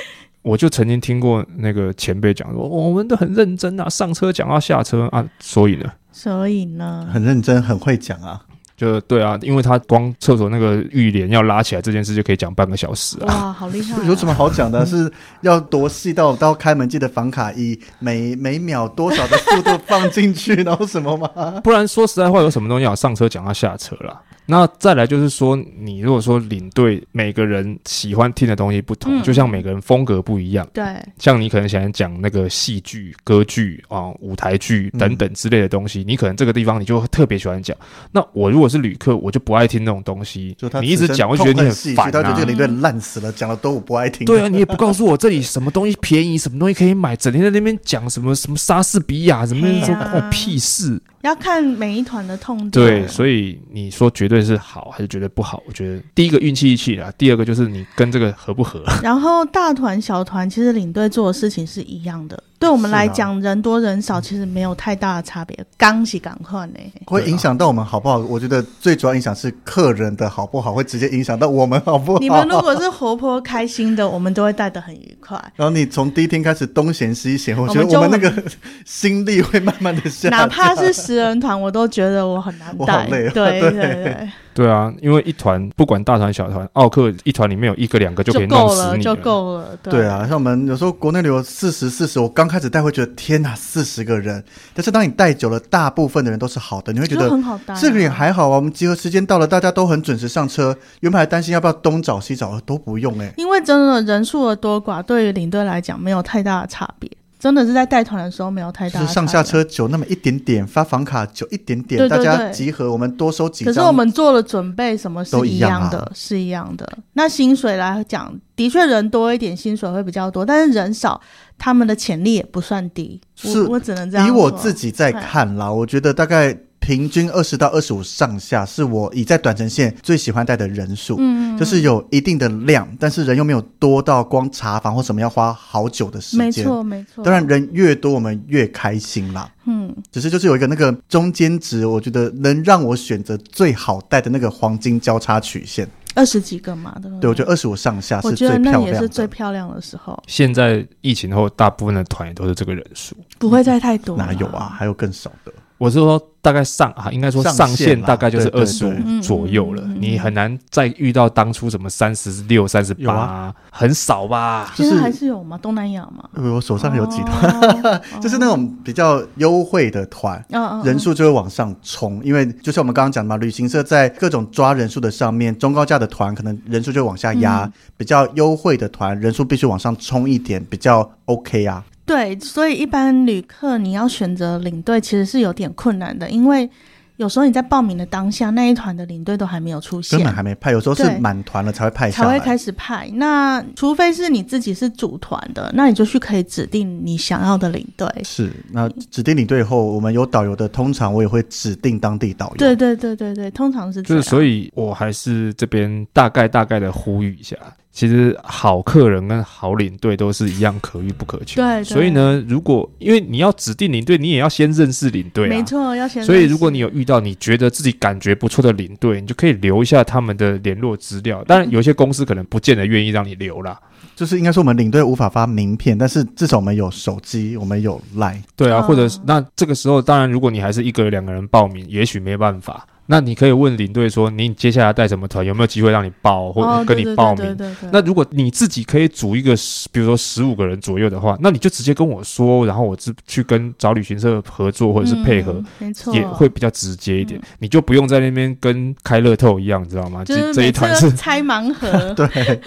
我就曾经听过那个前辈讲说，我们都很认真啊，上车讲到下车啊，所以呢？所以呢？很认真，很会讲啊。就对啊，因为他光厕所那个浴帘要拉起来这件事就可以讲半个小时啊！哇，好厉害、啊！有什么好讲的？是要多细到到开门记得房卡以每每秒多少的速度放进去，然后什么吗？不然说实在话，有什么东西要上车讲到下车啦？那再来就是说，你如果说领队每个人喜欢听的东西不同，嗯、就像每个人风格不一样。对，像你可能喜欢讲那个戏剧、歌剧啊、舞台剧等等之类的东西，嗯、你可能这个地方你就特别喜欢讲。那我如果是旅客，我就不爱听那种东西。就他你一直讲，我觉得你很烦、啊。他觉得这个领队烂死了，讲的都我不爱听。对啊，你也不告诉我这里什么东西便宜，什么东西可以买，整天在那边讲什么什么莎士比亚，什么说关屁事。要看每一团的痛点。对，所以你说绝对是好还是觉得不好？我觉得第一个运气一起啊，第二个就是你跟这个合不合。然后大团小团其实领队做的事情是一样的。对我们来讲，人多人少其实没有太大的差别，刚是赶快呢，会影响到我们好不好？我觉得最主要影响是客人的好不好，会直接影响到我们好不好？你们如果是活泼开心的，我们都会带得很愉快。然后你从第一天开始东闲西闲，我觉得我们那个 心力会慢慢的下降。哪怕是十人团，我都觉得我很难带。我好累。对对对。对啊，因为一团不管大团小团，奥克一团里面有一个两个就可以弄死你了，就够了。对，对啊，像我们有时候国内旅游四十四十，我刚开始带会觉得天哪，四十个人。但是当你带久了，大部分的人都是好的，你会觉得很好带。这个也还好啊，我们集合时间到了，大家都很准时上车。原本还担心要不要东找西找，都不用哎、欸。因为真的人数的多寡，对于领队来讲没有太大的差别。真的是在带团的时候没有太大，就是上下车久那么一点点，发房卡久一点点，对对对，大家集合我们多收几张。可是我们做了准备，什么是一样的，是一样的。那薪水来讲，的确人多一点，薪水会比较多，但是人少，他们的潜力也不算低。是我，我只能这样。以我自己在看啦，我觉得大概。平均二十到二十五上下是我以在短程线最喜欢带的人数，嗯，就是有一定的量，但是人又没有多到光查房或什么要花好久的时间，没错没错。当然人越多我们越开心啦，嗯，只是就是有一个那个中间值，我觉得能让我选择最好带的那个黄金交叉曲线，二十几个嘛，对不对？对，我觉得二十五上下是最漂亮的，我觉得那也是最漂亮的时候。现在疫情后，大部分的团也都是这个人数，不会再太多，哪有啊？还有更少的。我是说，大概上啊，应该说上限大概就是二十五左右了。你很难再遇到当初什么三十六、三十八，很少吧？其实还是有吗，东南亚嘛。我手上有几团，就是那种比较优惠的团，人数就会往上冲。因为就像我们刚刚讲的嘛，旅行社在各种抓人数的上面，中高价的团可能人数就会往下压，比较优惠的团人数必须往上冲一点，比较 OK 啊。对，所以一般旅客你要选择领队其实是有点困难的，因为有时候你在报名的当下，那一团的领队都还没有出现，根本还没派。有时候是满团了才会派，才会开始派。那除非是你自己是组团的，那你就去可以指定你想要的领队。是，那指定领队后，我们有导游的，通常我也会指定当地导游。对对对对对，通常是这样。就是，所以我还是这边大概大概的呼吁一下。其实好客人跟好领队都是一样可遇不可求。对，所以呢，如果因为你要指定领队，你也要先认识领队啊。没错，要先认识。所以如果你有遇到你觉得自己感觉不错的领队，你就可以留一下他们的联络资料。当然，有些公司可能不见得愿意让你留啦。就是应该说，我们领队无法发名片，但是至少我们有手机，我们有 Line。对啊，或者是那这个时候，当然如果你还是一个两个人报名，也许没办法。那你可以问领队说，你接下来带什么团，有没有机会让你报或者跟你报名？那如果你自己可以组一个十，比如说十五个人左右的话，那你就直接跟我说，然后我去跟找旅行社合作或者是配合，没错，也会比较直接一点。你就不用在那边跟开乐透一样，你知道吗？这这一团是拆盲盒。对。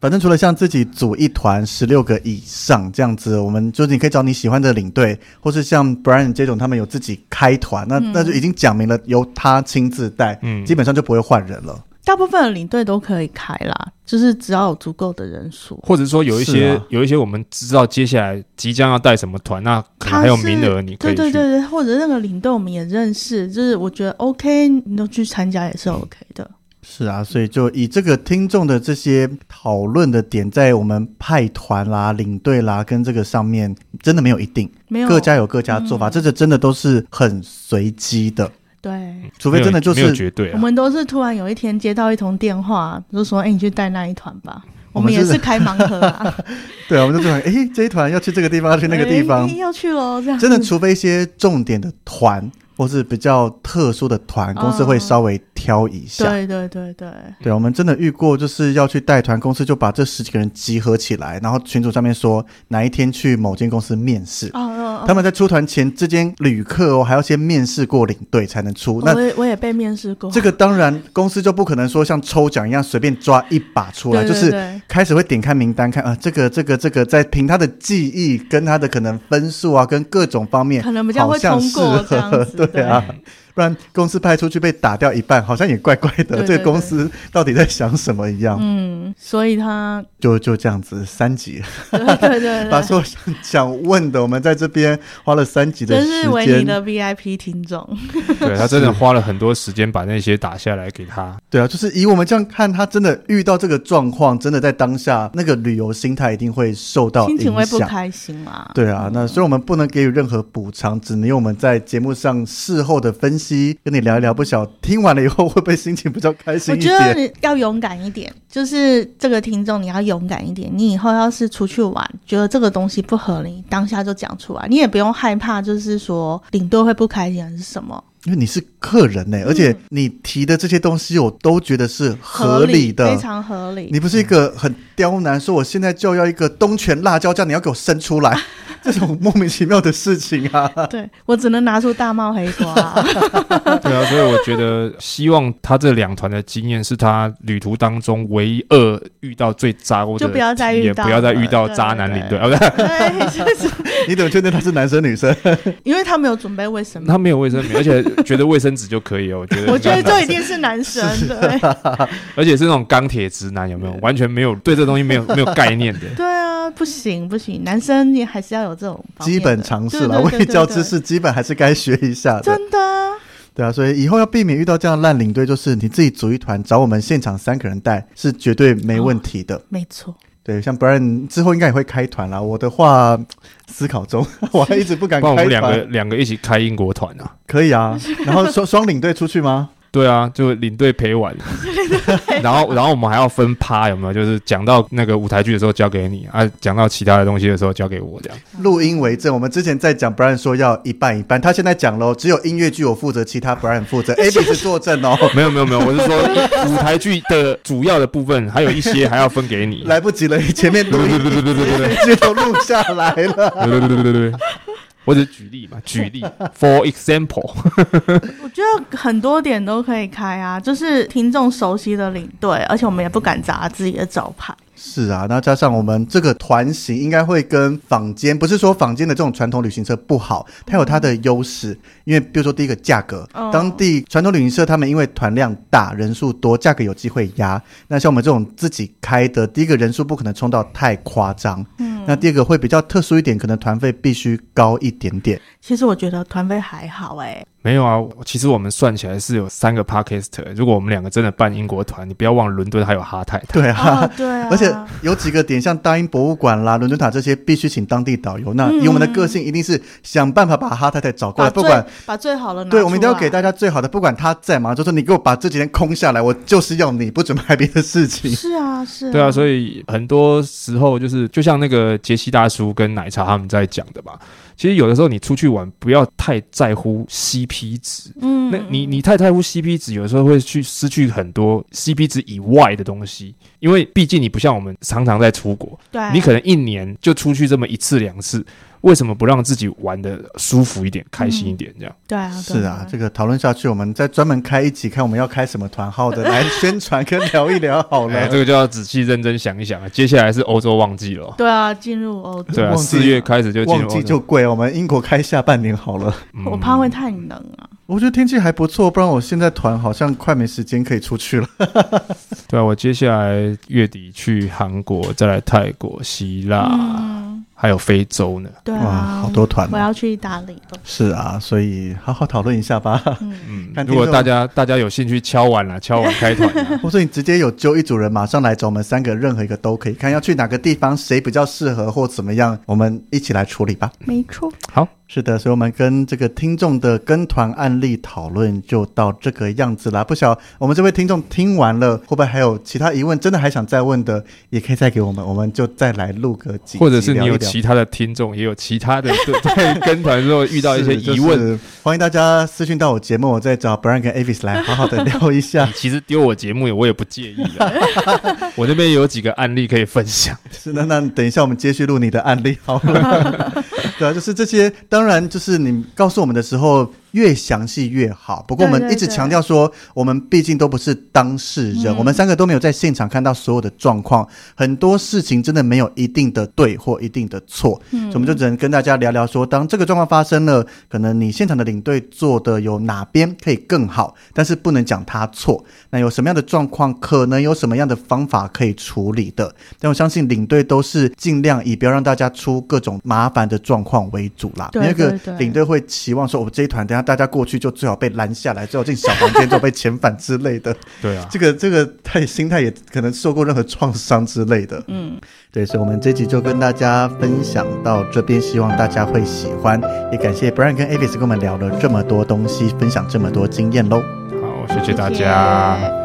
反正除了像自己组一团十六个以上这样子，我们就是你可以找你喜欢的领队，或是像 Brian 这种他们有自己开团，那、嗯、那就已经讲明了由他亲自带，嗯，基本上就不会换人了。大部分的领队都可以开啦，就是只要有足够的人数，或者说有一些、啊、有一些我们知道接下来即将要带什么团，那可能还有名额，你可以去。对对对对，或者那个领队我们也认识，就是我觉得 OK，你都去参加也是 OK 的。是啊，所以就以这个听众的这些讨论的点，在我们派团啦、领队啦跟这个上面，真的没有一定，没有各家有各家做法，嗯、这个真的都是很随机的。对，除非真的就是绝对、啊，我们都是突然有一天接到一通电话，就说：“哎、欸，你去带那一团吧。”我们也是开盲盒啊。对啊，我们就说：“哎、欸，这一团要去这个地方，要去那个地方，欸、要去喽。”这样真的，除非一些重点的团。或是比较特殊的团，公司会稍微挑一下。对对对对，对，我们真的遇过，就是要去带团，公司就把这十几个人集合起来，然后群组上面说哪一天去某间公司面试。哦哦，他们在出团前，这间旅客哦还要先面试过领队才能出。那我也我也被面试过。这个当然公司就不可能说像抽奖一样随便抓一把出来，就是开始会点开名单看啊，这个这个这个在凭他的记忆跟他的可能分数啊，跟各种方面，可能比较会通过这样子。对啊，不然公司派出去被打掉一半，好像也怪怪的。对对对，这个公司到底在想什么一样？嗯，所以他就就这样子三集，对对对，对，把所有想问的，我们在这边花了三集的时间。真是维尼的 VIP 听众，对他真的花了很多时间把那些打下来给他。对啊，就是以我们这样看，他真的遇到这个状况，真的在当下那个旅游心态一定会受到影响，心情会不开心嘛？对啊，那所以我们不能给予任何补偿，只能用我们在节目上。事后的分析，跟你聊一聊，不晓听完了以后会不会心情比较开心？我觉得要勇敢一点，就是这个听众你要勇敢一点。你以后要是出去玩，觉得这个东西不合理，当下就讲出来，你也不用害怕，就是说领队会不开心还是什么？因为你是客人呢、欸，而且你提的这些东西，我都觉得是合理的，理非常合理。你不是一个很刁难，说我现在就要一个东泉辣椒酱，你要给我生出来。这种莫名其妙的事情啊！对，我只能拿出大帽黑瓜。对啊，所以我觉得希望他这两团的经验是他旅途当中唯一二遇到最渣的，就不要再遇到，不要再遇到渣男领队。对，你怎么确定他是男生女生？因为他没有准备卫生，他没有卫生棉，而且觉得卫生纸就可以哦。我觉得，我觉得这一定是男生，对。而且是那种钢铁直男，有没有？完全没有对这东西没有没有概念的。对啊，不行不行，男生你还是要有。这种基本常识了，卫教知识基本还是该学一下的。真的，对啊，所以以后要避免遇到这样烂领队，就是你自己组一团，找我们现场三个人带，是绝对没问题的。哦、没错，对，像 Brian 之后应该也会开团啦。我的话思考中，我还一直不敢开团。我们两个两个一起开英国团啊？可以啊，然后双双领队出去吗？对啊，就领队陪玩，然后然后我们还要分趴，有没有？就是讲到那个舞台剧的时候交给你啊，讲到其他的东西的时候交给我这样。录音为证，我们之前在讲，Brian 说要一半一半，他现在讲喽，只有音乐剧我负责，其他 Brian 负责，Abby 是作证哦。没有没有没有，我是说舞台剧的主要的部分，还有一些还要分给你。来不及了，前面录音，对对对对对对对，就都录下来了。对对对对对对。或者举例嘛，举例，for example，我觉得很多点都可以开啊，就是听众熟悉的领队，而且我们也不敢砸自己的招牌。是啊，那加上我们这个团型应该会跟坊间，不是说坊间的这种传统旅行社不好，它有它的优势。因为比如说第一个价格，当地传统旅行社他们因为团量大、人数多，价格有机会压。那像我们这种自己开的，第一个人数不可能冲到太夸张。嗯，那第二个会比较特殊一点，可能团费必须高一点点。其实我觉得团费还好哎、没有啊，其实我们算起来是有三个 Podcaster。如果我们两个真的办英国团，你不要忘了伦敦还有哈太太。对啊，哦、对啊，而且有几个点，像大英博物馆啦、伦敦塔这些，必须请当地导游。那以我们的个性，一定是想办法把哈太太找过来，不管把最好的拿。对，我们一定要给大家最好的，不管他在吗？就说你给我把这几天空下来，我就是要你，不准拍别的事情。是啊，是啊。对啊，所以很多时候就是，就像那个杰西大叔跟奶茶他们在讲的吧。其实有的时候你出去玩，不要太在乎 CP 值。嗯，那你你太在乎 CP 值，有的时候会去失去很多 CP 值以外的东西。因为毕竟你不像我们常常在出国，对，你可能一年就出去这么一次两次。为什么不让自己玩的舒服一点、开心一点？这样、嗯、对啊，是啊，这个讨论下去，我们再专门开一集，看我们要开什么团号的来宣传跟聊一聊好了。哎、这个就要仔细认真想一想啊。接下来是欧洲旺季了，对啊，进入欧洲，对啊，四月开始就进入旺季就贵，我们英国开下半年好了。嗯、我怕会太冷啊。我觉得天气还不错，不然我现在团好像快没时间可以出去了。对啊，我接下来月底去韩国，再来泰国、希腊。嗯还有非洲呢，对啊，好多团，我要去意大利了。是啊，所以好好讨论一下吧。嗯，如果大家大家有兴趣敲碗了，敲碗 开团，或者你直接有揪一组人马上来找我们三个，任何一个都可以。看要去哪个地方，谁比较适合或怎么样，我们一起来处理吧。没错，好。是的，所以我们跟这个听众的跟团案例讨论就到这个样子啦。不晓我们这位听众听完了，会不会还有其他疑问？真的还想再问的，也可以再给我们，我们就再来录个几。或者是你有其他的听众，也有其他的在跟团之后遇到一些疑问，就是、欢迎大家私讯到我节目，我再找 Brian 跟 Avis 来好好的 聊一下。其实丢我节目，我也不介意啊。我那边有几个案例可以分享。是的，那等一下我们接续录你的案例好了。对啊，就是这些，当当然就是你。告诉我们的时候。越详细越好。不过我们一直强调说，我们毕竟都不是当事人，我们三个都没有在现场看到所有的状况，很多事情真的没有一定的对或一定的错，所以我们就只能跟大家聊聊说，当这个状况发生了，可能你现场的领队做的有哪边可以更好，但是不能讲他错。那有什么样的状况，可能有什么样的方法可以处理的？但我相信领队都是尽量以不要让大家出各种麻烦的状况为主啦。那个领队会期望说，我们这一团等下。大家过去就最好被拦下来，最好进小房间，就被遣返之类的。对啊，这个这个他心态也可能受过任何创伤之类的。嗯，对，所以我们这集就跟大家分享到这边，希望大家会喜欢。也感谢 Brian 跟 Avis 跟我们聊了这么多东西，分享这么多经验喽。好，谢谢大家。谢谢。